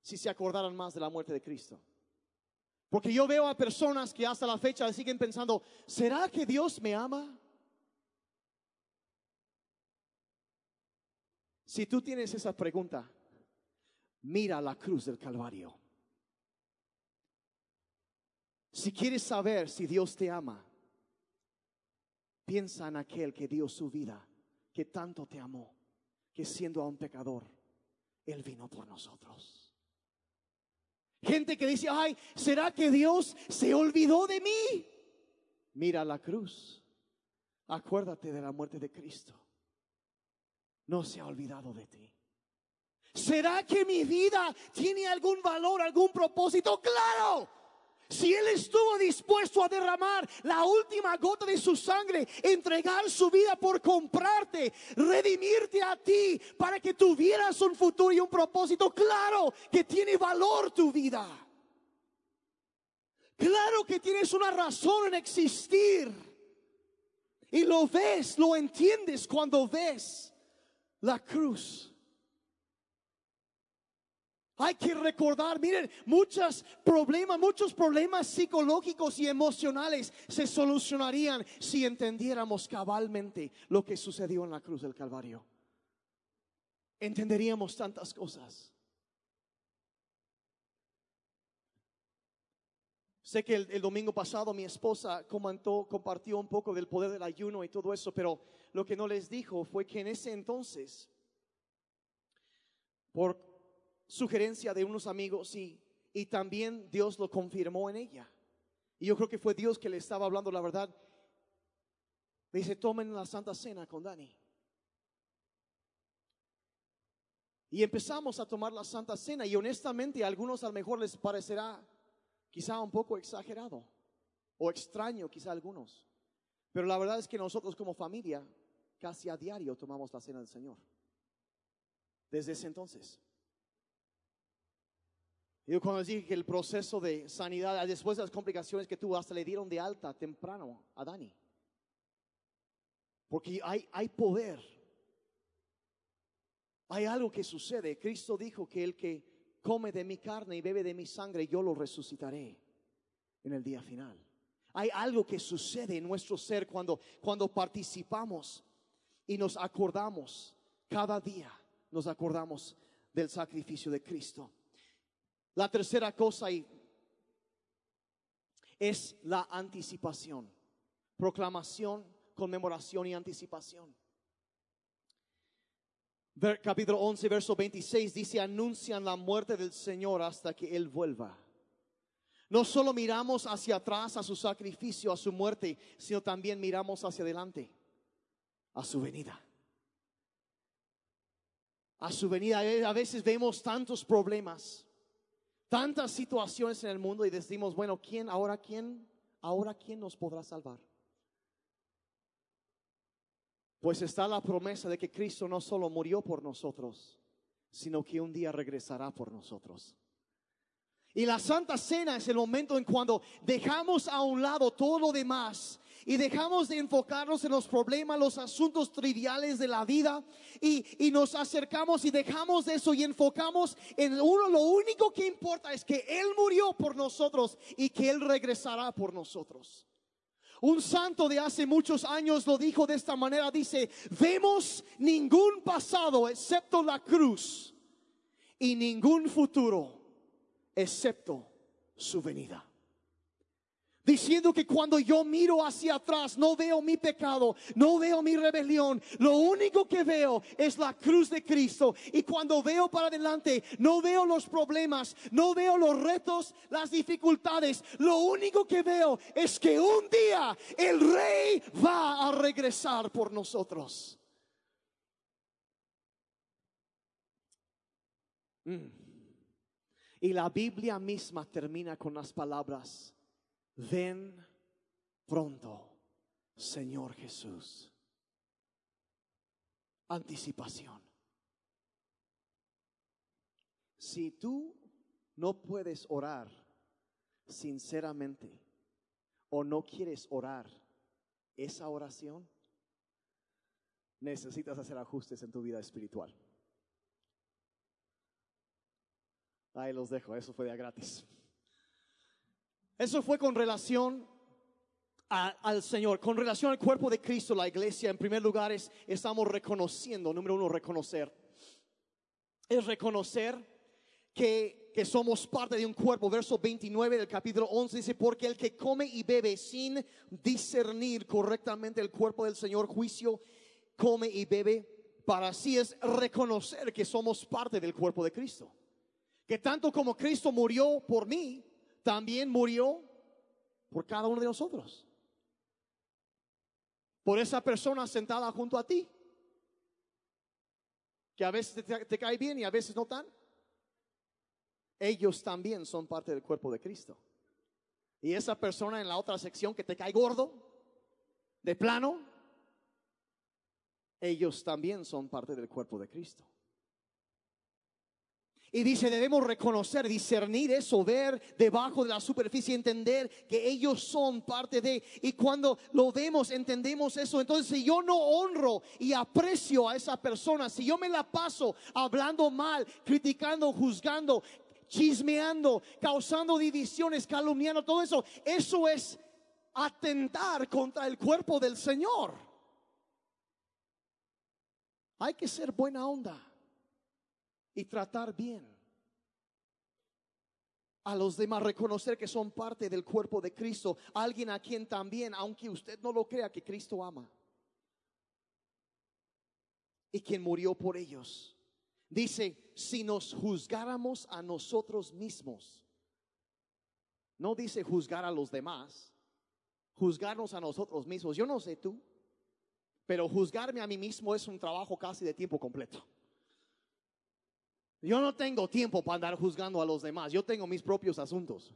si se acordaran más de la muerte de Cristo. Porque yo veo a personas que hasta la fecha siguen pensando, ¿será que Dios me ama? Si tú tienes esa pregunta, mira la cruz del Calvario. Si quieres saber si Dios te ama, piensa en aquel que dio su vida, que tanto te amó, que siendo aún pecador, Él vino por nosotros. Gente que dice, ay, ¿será que Dios se olvidó de mí? Mira la cruz. Acuérdate de la muerte de Cristo. No se ha olvidado de ti. ¿Será que mi vida tiene algún valor, algún propósito? Claro. Si Él estuvo dispuesto a derramar la última gota de su sangre, entregar su vida por comprarte, redimirte a ti para que tuvieras un futuro y un propósito, claro que tiene valor tu vida. Claro que tienes una razón en existir. Y lo ves, lo entiendes cuando ves la cruz. Hay que recordar, miren, muchos problemas, muchos problemas psicológicos y emocionales se solucionarían si entendiéramos cabalmente lo que sucedió en la cruz del Calvario. Entenderíamos tantas cosas. Sé que el, domingo pasado mi esposa comentó, compartió un poco del poder del ayuno y todo eso, pero lo que no les dijo fue que en ese entonces, por sugerencia de unos amigos y, y también Dios lo confirmó en ella. Y yo creo que fue Dios que le estaba hablando la verdad. dice, tomen la Santa Cena con Dani. Y empezamos a tomar la Santa Cena y honestamente a algunos a lo mejor les parecerá quizá un poco exagerado o extraño quizá a algunos. Pero la verdad es que nosotros como familia casi a diario tomamos la cena del Señor. Desde ese entonces. Yo cuando dije que el proceso de sanidad, después de las complicaciones que tuvo, hasta le dieron de alta temprano a Dani. Porque hay, hay poder. Hay algo que sucede. Cristo dijo que el que come de mi carne y bebe de mi sangre, yo lo resucitaré en el día final. Hay algo que sucede en nuestro ser cuando, cuando participamos y nos acordamos, cada día nos acordamos del sacrificio de Cristo. La tercera cosa es la anticipación, proclamación, conmemoración y anticipación capítulo 11, verso 26 dice, anuncian la muerte del Señor hasta que Él vuelva. No solo miramos hacia atrás a su sacrificio, a su muerte, sino también miramos hacia adelante, a su venida. A su venida. A veces vemos tantos problemas, tantas situaciones en el mundo y decimos, bueno, ¿quién, ahora quién, ahora quién nos podrá salvar? Pues está la promesa de que Cristo no solo murió por nosotros, sino que un día regresará por nosotros. Y la Santa Cena es el momento en cuando dejamos a un lado todo lo demás y dejamos de enfocarnos en los problemas, los asuntos triviales de la vida y, y, nos acercamos y dejamos de eso y enfocamos en uno, lo único que importa es que Él murió por nosotros y que Él regresará por nosotros. Un santo de hace muchos años lo dijo de esta manera, dice, vemos ningún pasado excepto la cruz y ningún futuro excepto su venida diciendo que cuando yo miro hacia atrás no veo mi pecado, no veo mi rebelión, lo único que veo es la cruz de Cristo. Y cuando veo para adelante, no veo los problemas, no veo los retos, las dificultades, lo único que veo es que un día el rey va a regresar por nosotros. Mm. Y la Biblia misma termina con las palabras ven pronto, Señor Jesús. Anticipación. Si tú no puedes orar sinceramente o no quieres orar esa oración, necesitas hacer ajustes en tu vida espiritual. Ahí los dejo, eso fue de gratis. Eso fue con relación al Señor, con relación al cuerpo de Cristo, la iglesia. En primer lugar, estamos reconociendo, número uno, reconocer. es reconocer que, que somos parte de un cuerpo. Verso 29 del capítulo 11 dice, porque el que come y bebe sin discernir correctamente el cuerpo del Señor, juicio, come y bebe, para así es reconocer que somos parte del cuerpo de Cristo. Que tanto como Cristo murió por mí, también murió por cada uno de nosotros. Por esa persona sentada junto a ti, que a veces te, cae bien y a veces no tan ellos también son parte del cuerpo de Cristo. Y esa persona en la otra sección que te cae gordo, de plano, ellos también son parte del cuerpo de Cristo. Y dice, debemos reconocer, discernir eso, ver debajo de la superficie, entender que ellos son parte de... Y cuando lo vemos, entendemos eso. Entonces, si yo no honro y aprecio a esa persona, si yo me la paso hablando mal, criticando, juzgando, chismeando, causando divisiones, calumniando, todo eso, eso es atentar contra el cuerpo del Señor. Hay que ser buena onda y tratar bien a los demás, reconocer que son parte del cuerpo de Cristo, alguien a quien también, aunque usted no lo crea, que Cristo ama y quien murió por ellos. Dice, si nos juzgáramos a nosotros mismos, no dice juzgar a los demás, juzgarnos a nosotros mismos. Yo no sé tú, pero juzgarme a mí mismo es un trabajo casi de tiempo completo. Yo no tengo tiempo para andar juzgando a los demás, yo tengo mis propios asuntos.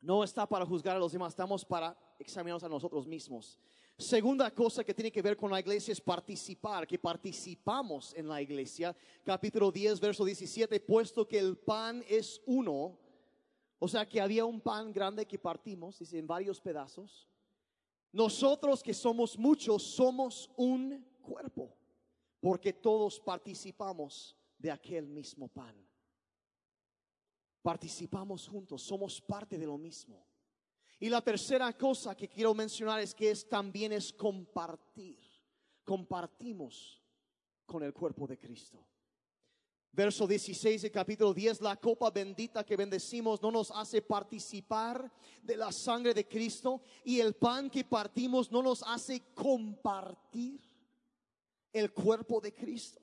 No está para juzgar a los demás, estamos para examinarnos a nosotros mismos. Segunda cosa que tiene que ver con la iglesia es participar, que participamos en la iglesia. Capítulo 10, verso 17, puesto que el pan es uno, o sea que había un pan grande que partimos, dice, en varios pedazos. Nosotros que somos muchos somos un cuerpo, porque todos participamos de aquel mismo pan. Participamos juntos, somos parte de lo mismo. Y la tercera cosa que quiero mencionar es que es también es compartir. Compartimos con el cuerpo de Cristo. Verso 16 del capítulo 10, la copa bendita que bendecimos no nos hace participar de la sangre de Cristo y el pan que partimos no nos hace compartir el cuerpo de Cristo.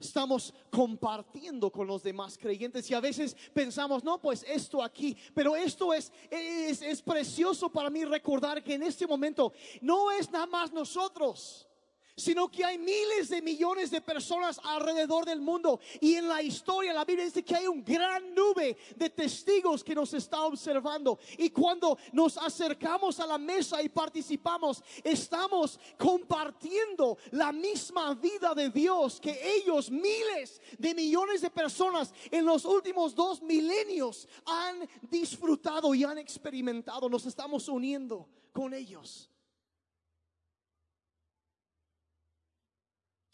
Estamos compartiendo con los demás creyentes y a veces pensamos, no, pues esto aquí, pero esto es, es, es precioso para mí recordar que en este momento no es nada más nosotros sino que hay miles de millones de personas alrededor del mundo. Y en la historia, la Biblia dice que hay un gran nube de testigos que nos está observando. Y cuando nos acercamos a la mesa y participamos, estamos compartiendo la misma vida de Dios que ellos, miles de millones de personas en los últimos dos milenios han disfrutado y han experimentado. Nos estamos uniendo con ellos.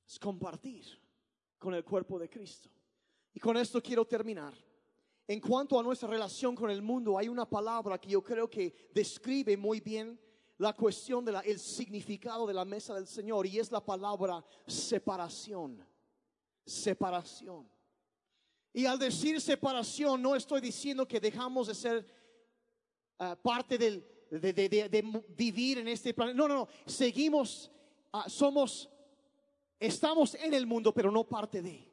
Es compartir con el cuerpo de Cristo. Y con esto quiero terminar. En cuanto a nuestra relación con el mundo, hay una palabra que yo creo que describe muy bien la cuestión del el significado de la mesa del Señor y es la palabra separación. Separación. Y al decir separación, no estoy diciendo que dejamos de ser ah, parte del, de, vivir en este planeta. No, no, no. Seguimos, ah, somos Estamos en el mundo, pero no parte de.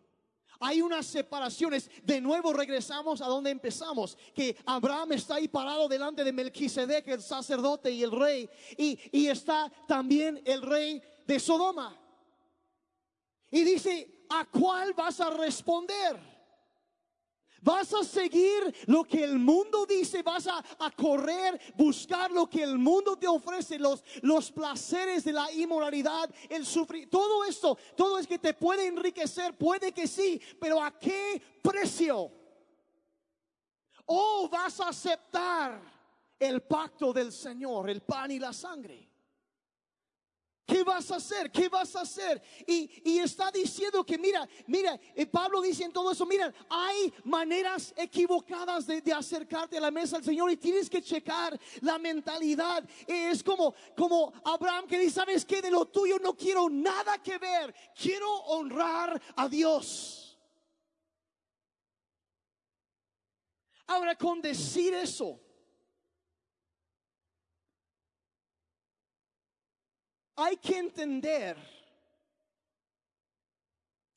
Hay unas separaciones. De nuevo regresamos a donde empezamos. Que Abraham está ahí parado delante de Melquisedec, el sacerdote y el rey. Y, y está también el rey de Sodoma. Y dice, ¿a cuál vas a responder? Vas a seguir lo que el mundo dice, vas a, correr, buscar lo que el mundo te ofrece, los, los placeres de la inmoralidad, el sufrir, todo esto, todo es que te puede enriquecer, puede que sí, pero ¿a qué precio? O vas a aceptar el pacto del Señor, el pan y la sangre. ¿Qué vas a hacer? ¿Qué vas a hacer? Y, y está diciendo que, mira, mira, eh, Pablo dice en todo eso, mira, hay maneras equivocadas de, de acercarte a la mesa del Señor y tienes que checar la mentalidad. Es como, como Abraham que dice, ¿sabes qué? De lo tuyo no quiero nada que ver. Quiero honrar a Dios. Ahora, con decir eso, hay que entender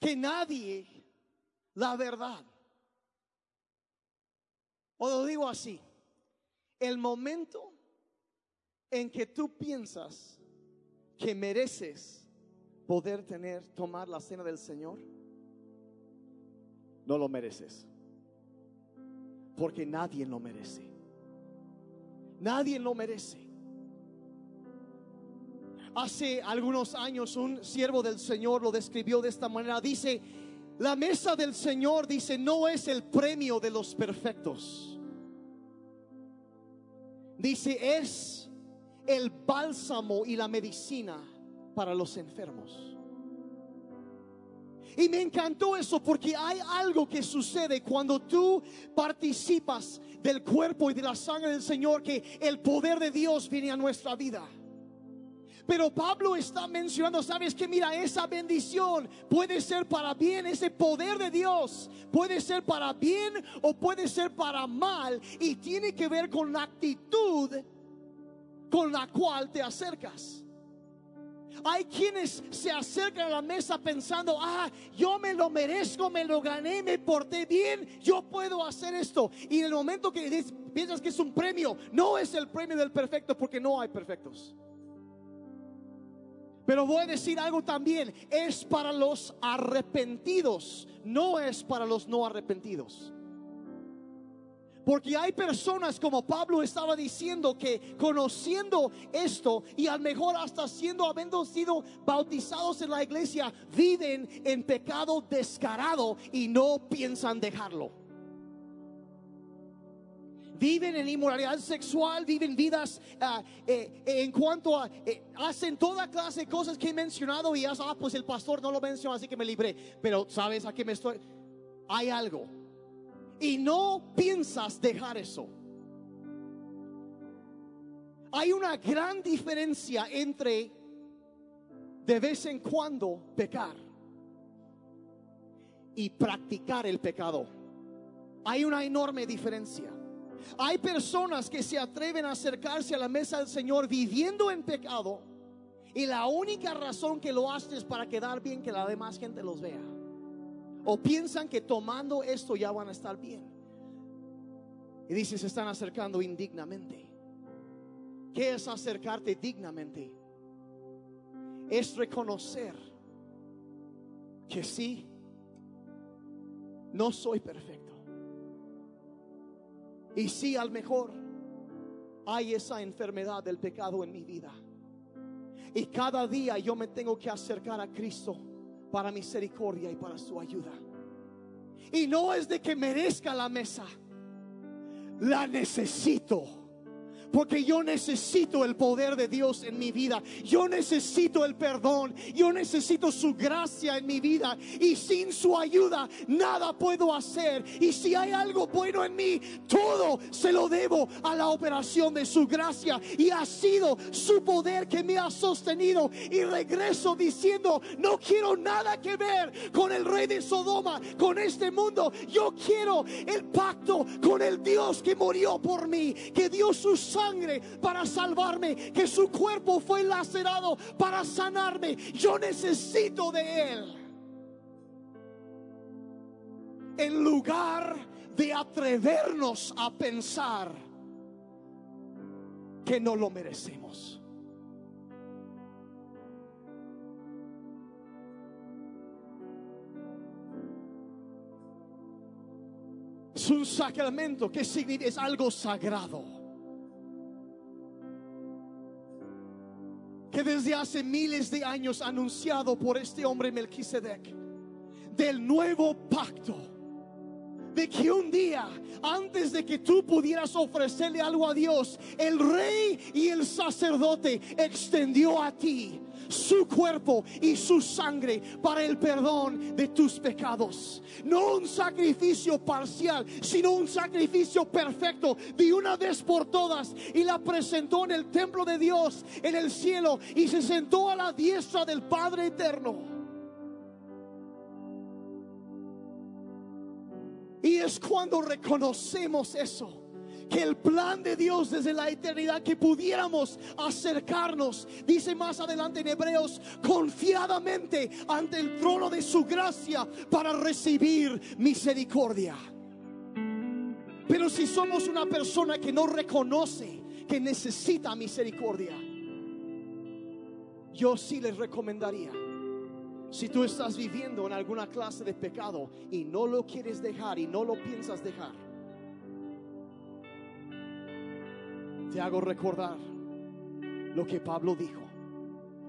que nadie, la verdad, o lo digo así, el momento en que tú piensas que mereces poder tener, tomar la cena del Señor, no lo mereces. Porque nadie lo merece. Nadie lo merece. Hace algunos años un siervo del Señor lo describió de esta manera. Dice, la mesa del Señor, dice, no es el premio de los perfectos. Dice, es el bálsamo y la medicina para los enfermos. Y me encantó eso porque hay algo que sucede cuando tú participas del cuerpo y de la sangre del Señor, que el poder de Dios viene a nuestra vida. Pero Pablo está mencionando, sabes que mira, esa bendición puede ser para bien, ese poder de Dios puede ser para bien o puede ser para mal y tiene que ver con la actitud con la cual te acercas. Hay quienes se acercan a la mesa pensando, ah, yo me lo merezco, me lo gané, me porté bien, yo puedo hacer esto. Y en el momento que piensas que es un premio, no es el premio del perfecto porque no hay perfectos. Pero voy a decir algo también, es para los arrepentidos, no es para los no arrepentidos. Porque hay personas como Pablo estaba diciendo que conociendo esto y a lo mejor hasta siendo habiendo sido bautizados en la iglesia, viven en pecado descarado y no piensan dejarlo. Viven en inmoralidad sexual, viven vidas ah, eh, eh, en cuanto a, eh, hacen toda clase de cosas que he mencionado y ya, ah, pues el pastor no lo mencionó, así que me libré. Pero sabes a qué me estoy, hay algo y no piensas dejar eso. Hay una gran diferencia entre de vez en cuando pecar y practicar el pecado. Hay una enorme diferencia. Hay personas que se atreven a acercarse a la mesa del Señor viviendo en pecado y la única razón que lo hacen es para quedar bien que la demás gente los vea. O piensan que tomando esto ya van a estar bien. Y dice, se están acercando indignamente. ¿Qué es acercarte dignamente? Es reconocer que sí, no soy perfecto. Y sí, al mejor hay esa enfermedad del pecado en mi vida. Y cada día yo me tengo que acercar a Cristo para misericordia y para su ayuda. Y no es de que merezca la mesa, la necesito. Porque yo necesito el poder de Dios en mi vida. Yo necesito el perdón. Yo necesito su gracia en mi vida. Y sin su ayuda nada puedo hacer. Y si hay algo bueno en mí, todo se lo debo a la operación de su gracia. Y ha sido su poder que me ha sostenido. Y regreso diciendo, no quiero nada que ver con el rey de Sodoma, con este mundo. Yo quiero el pacto con el Dios que murió por mí, que dio su sangre para salvarme, que su cuerpo fue lacerado para sanarme. Yo necesito de Él. En lugar de atrevernos a pensar que no lo merecemos. Es un sacramento que significa es algo sagrado. Que desde hace miles de años anunciado por este hombre Melquisedec del nuevo pacto. De que un día, antes de que tú pudieras ofrecerle algo a Dios, el rey y el sacerdote extendió a ti su cuerpo y su sangre para el perdón de tus pecados. No un sacrificio parcial, sino un sacrificio perfecto de una vez por todas. Y la presentó en el templo de Dios, en el cielo, y se sentó a la diestra del Padre eterno. Es cuando reconocemos eso que el plan de Dios desde la eternidad, que pudiéramos acercarnos, dice más adelante en Hebreos, confiadamente ante el trono de su gracia para recibir misericordia. Pero si somos una persona que no reconoce que necesita misericordia, yo sí les recomendaría, si tú estás viviendo en alguna clase de pecado y no lo quieres dejar y no lo piensas dejar, te hago recordar lo que Pablo dijo.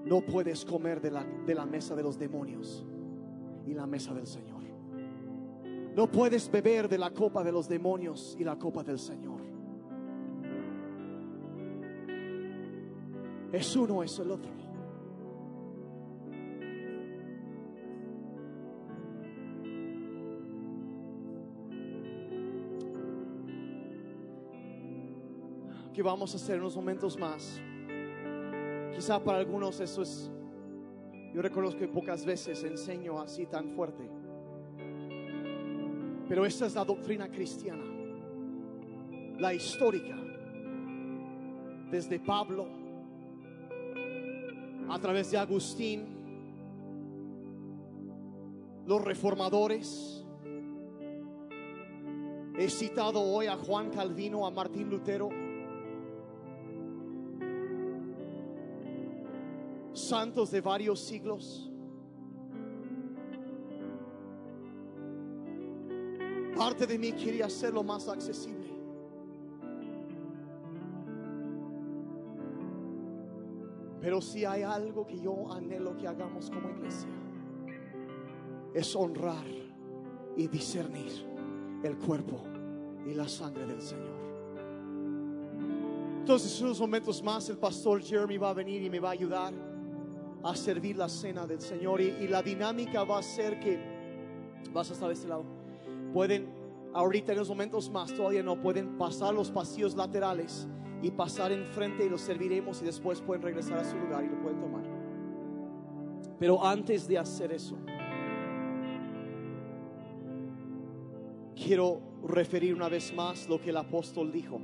No puedes comer de la, de la mesa de los demonios y la mesa del Señor. No puedes beber de la copa de los demonios y la copa del Señor. Es uno, es el otro. Vamos a hacer en unos momentos más. Quizá para algunos eso es, yo reconozco que pocas veces enseño así tan fuerte, pero esta es la doctrina cristiana, la histórica, desde Pablo, a través de Agustín, los reformadores. He citado hoy a Juan Calvino, a Martín Lutero. Santos de varios siglos. Parte de mí quería hacerlo más accesible. Pero si hay algo que yo anhelo que hagamos como iglesia, es honrar y discernir el cuerpo y la sangre del Señor. Entonces, en unos momentos más, el pastor Jeremy va a venir y me va a ayudar a servir la cena del Señor. Y, la dinámica va a ser que vas a estar de este lado. Pueden, ahorita en los momentos más, todavía no pueden pasar los pasillos laterales y pasar enfrente y los serviremos y después pueden regresar a su lugar y lo pueden tomar. Pero antes de hacer eso, quiero referir una vez más lo que el apóstol dijo.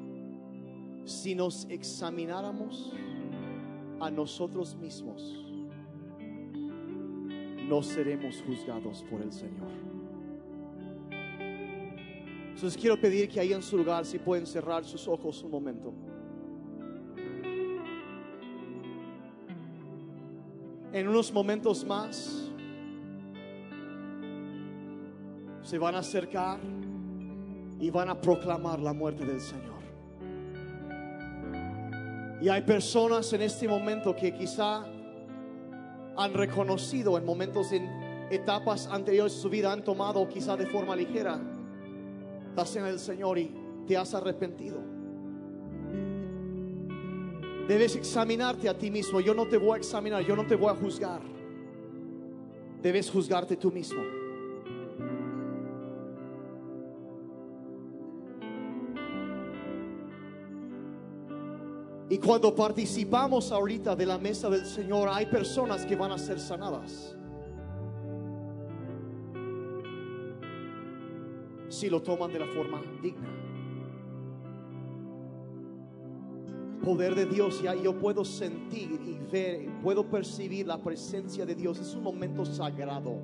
Si nos examináramos a nosotros mismos, no seremos juzgados por el Señor. Entonces quiero pedir que ahí en su lugar, si pueden cerrar sus ojos un momento. En unos momentos más se van a acercar y van a proclamar la muerte del Señor. Y hay personas en este momento que quizá han reconocido en momentos, en etapas anteriores de su vida, han tomado quizá de forma ligera la cena del Señor y te has arrepentido. Debes examinarte a ti mismo. Yo no te voy a examinar, yo no te voy a juzgar. Debes juzgarte tú mismo. Y cuando participamos ahorita de la mesa del Señor, hay personas que van a ser sanadas. Si lo toman de la forma digna. Poder de Dios, ya yo puedo sentir y ver, puedo percibir la presencia de Dios. Es un momento sagrado.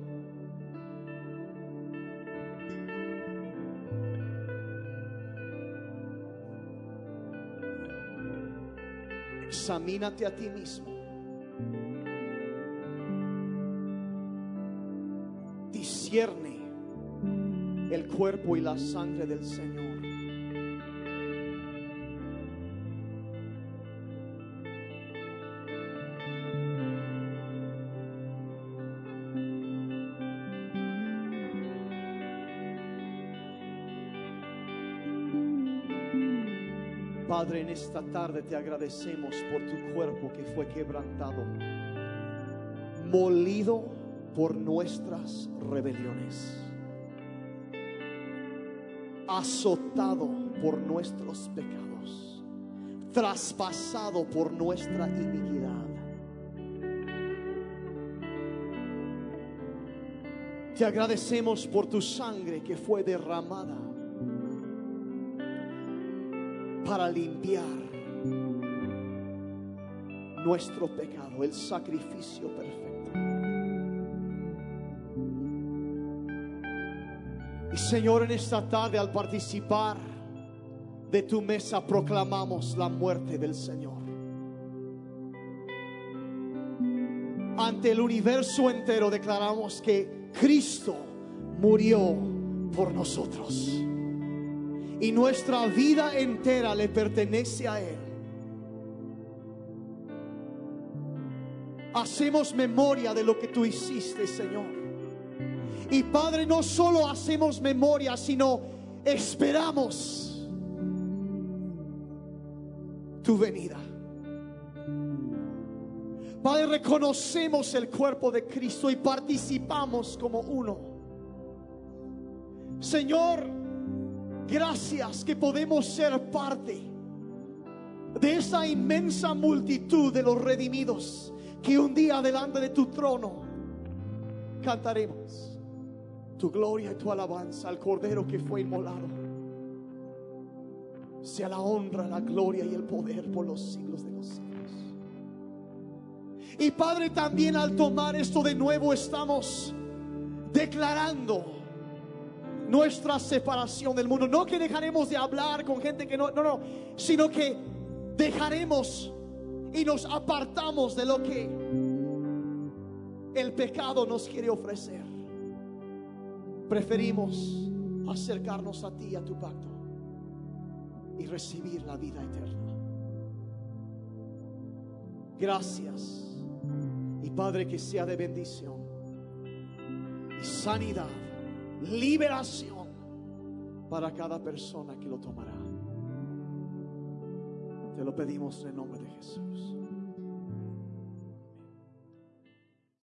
Examínate a ti mismo. Discierne el cuerpo y la sangre del Señor. Padre, en esta tarde te agradecemos por tu cuerpo que fue quebrantado. molido por nuestras rebeliones, azotado por nuestros pecados, traspasado por nuestra iniquidad. Te agradecemos por tu sangre que fue derramada para limpiar nuestro pecado, el sacrificio perfecto. Y Señor, en esta tarde al participar de tu mesa proclamamos la muerte del Señor. Ante el universo entero declaramos que Cristo murió por nosotros. Y nuestra vida entera le pertenece a Él. Hacemos memoria de lo que tú hiciste, Señor. Y Padre, no solo hacemos memoria, sino esperamos tu venida. Padre, reconocemos el cuerpo de Cristo y participamos como uno. Señor, gracias que podemos ser parte de esa inmensa multitud de los redimidos que un día delante de tu trono cantaremos tu gloria y tu alabanza al Cordero que fue inmolado. Sea la honra, la gloria y el poder por los siglos de los siglos. Y Padre, también al tomar esto de nuevo estamos declarando nuestra separación del mundo. No que dejaremos de hablar con gente que no, no, no, sino que dejaremos y nos apartamos de lo que el pecado nos quiere ofrecer. Preferimos acercarnos a ti, a tu pacto, y recibir la vida eterna. Gracias. Y Padre, que sea de bendición y sanidad, liberación para cada persona que lo tomará. Te lo pedimos en el nombre de Jesús.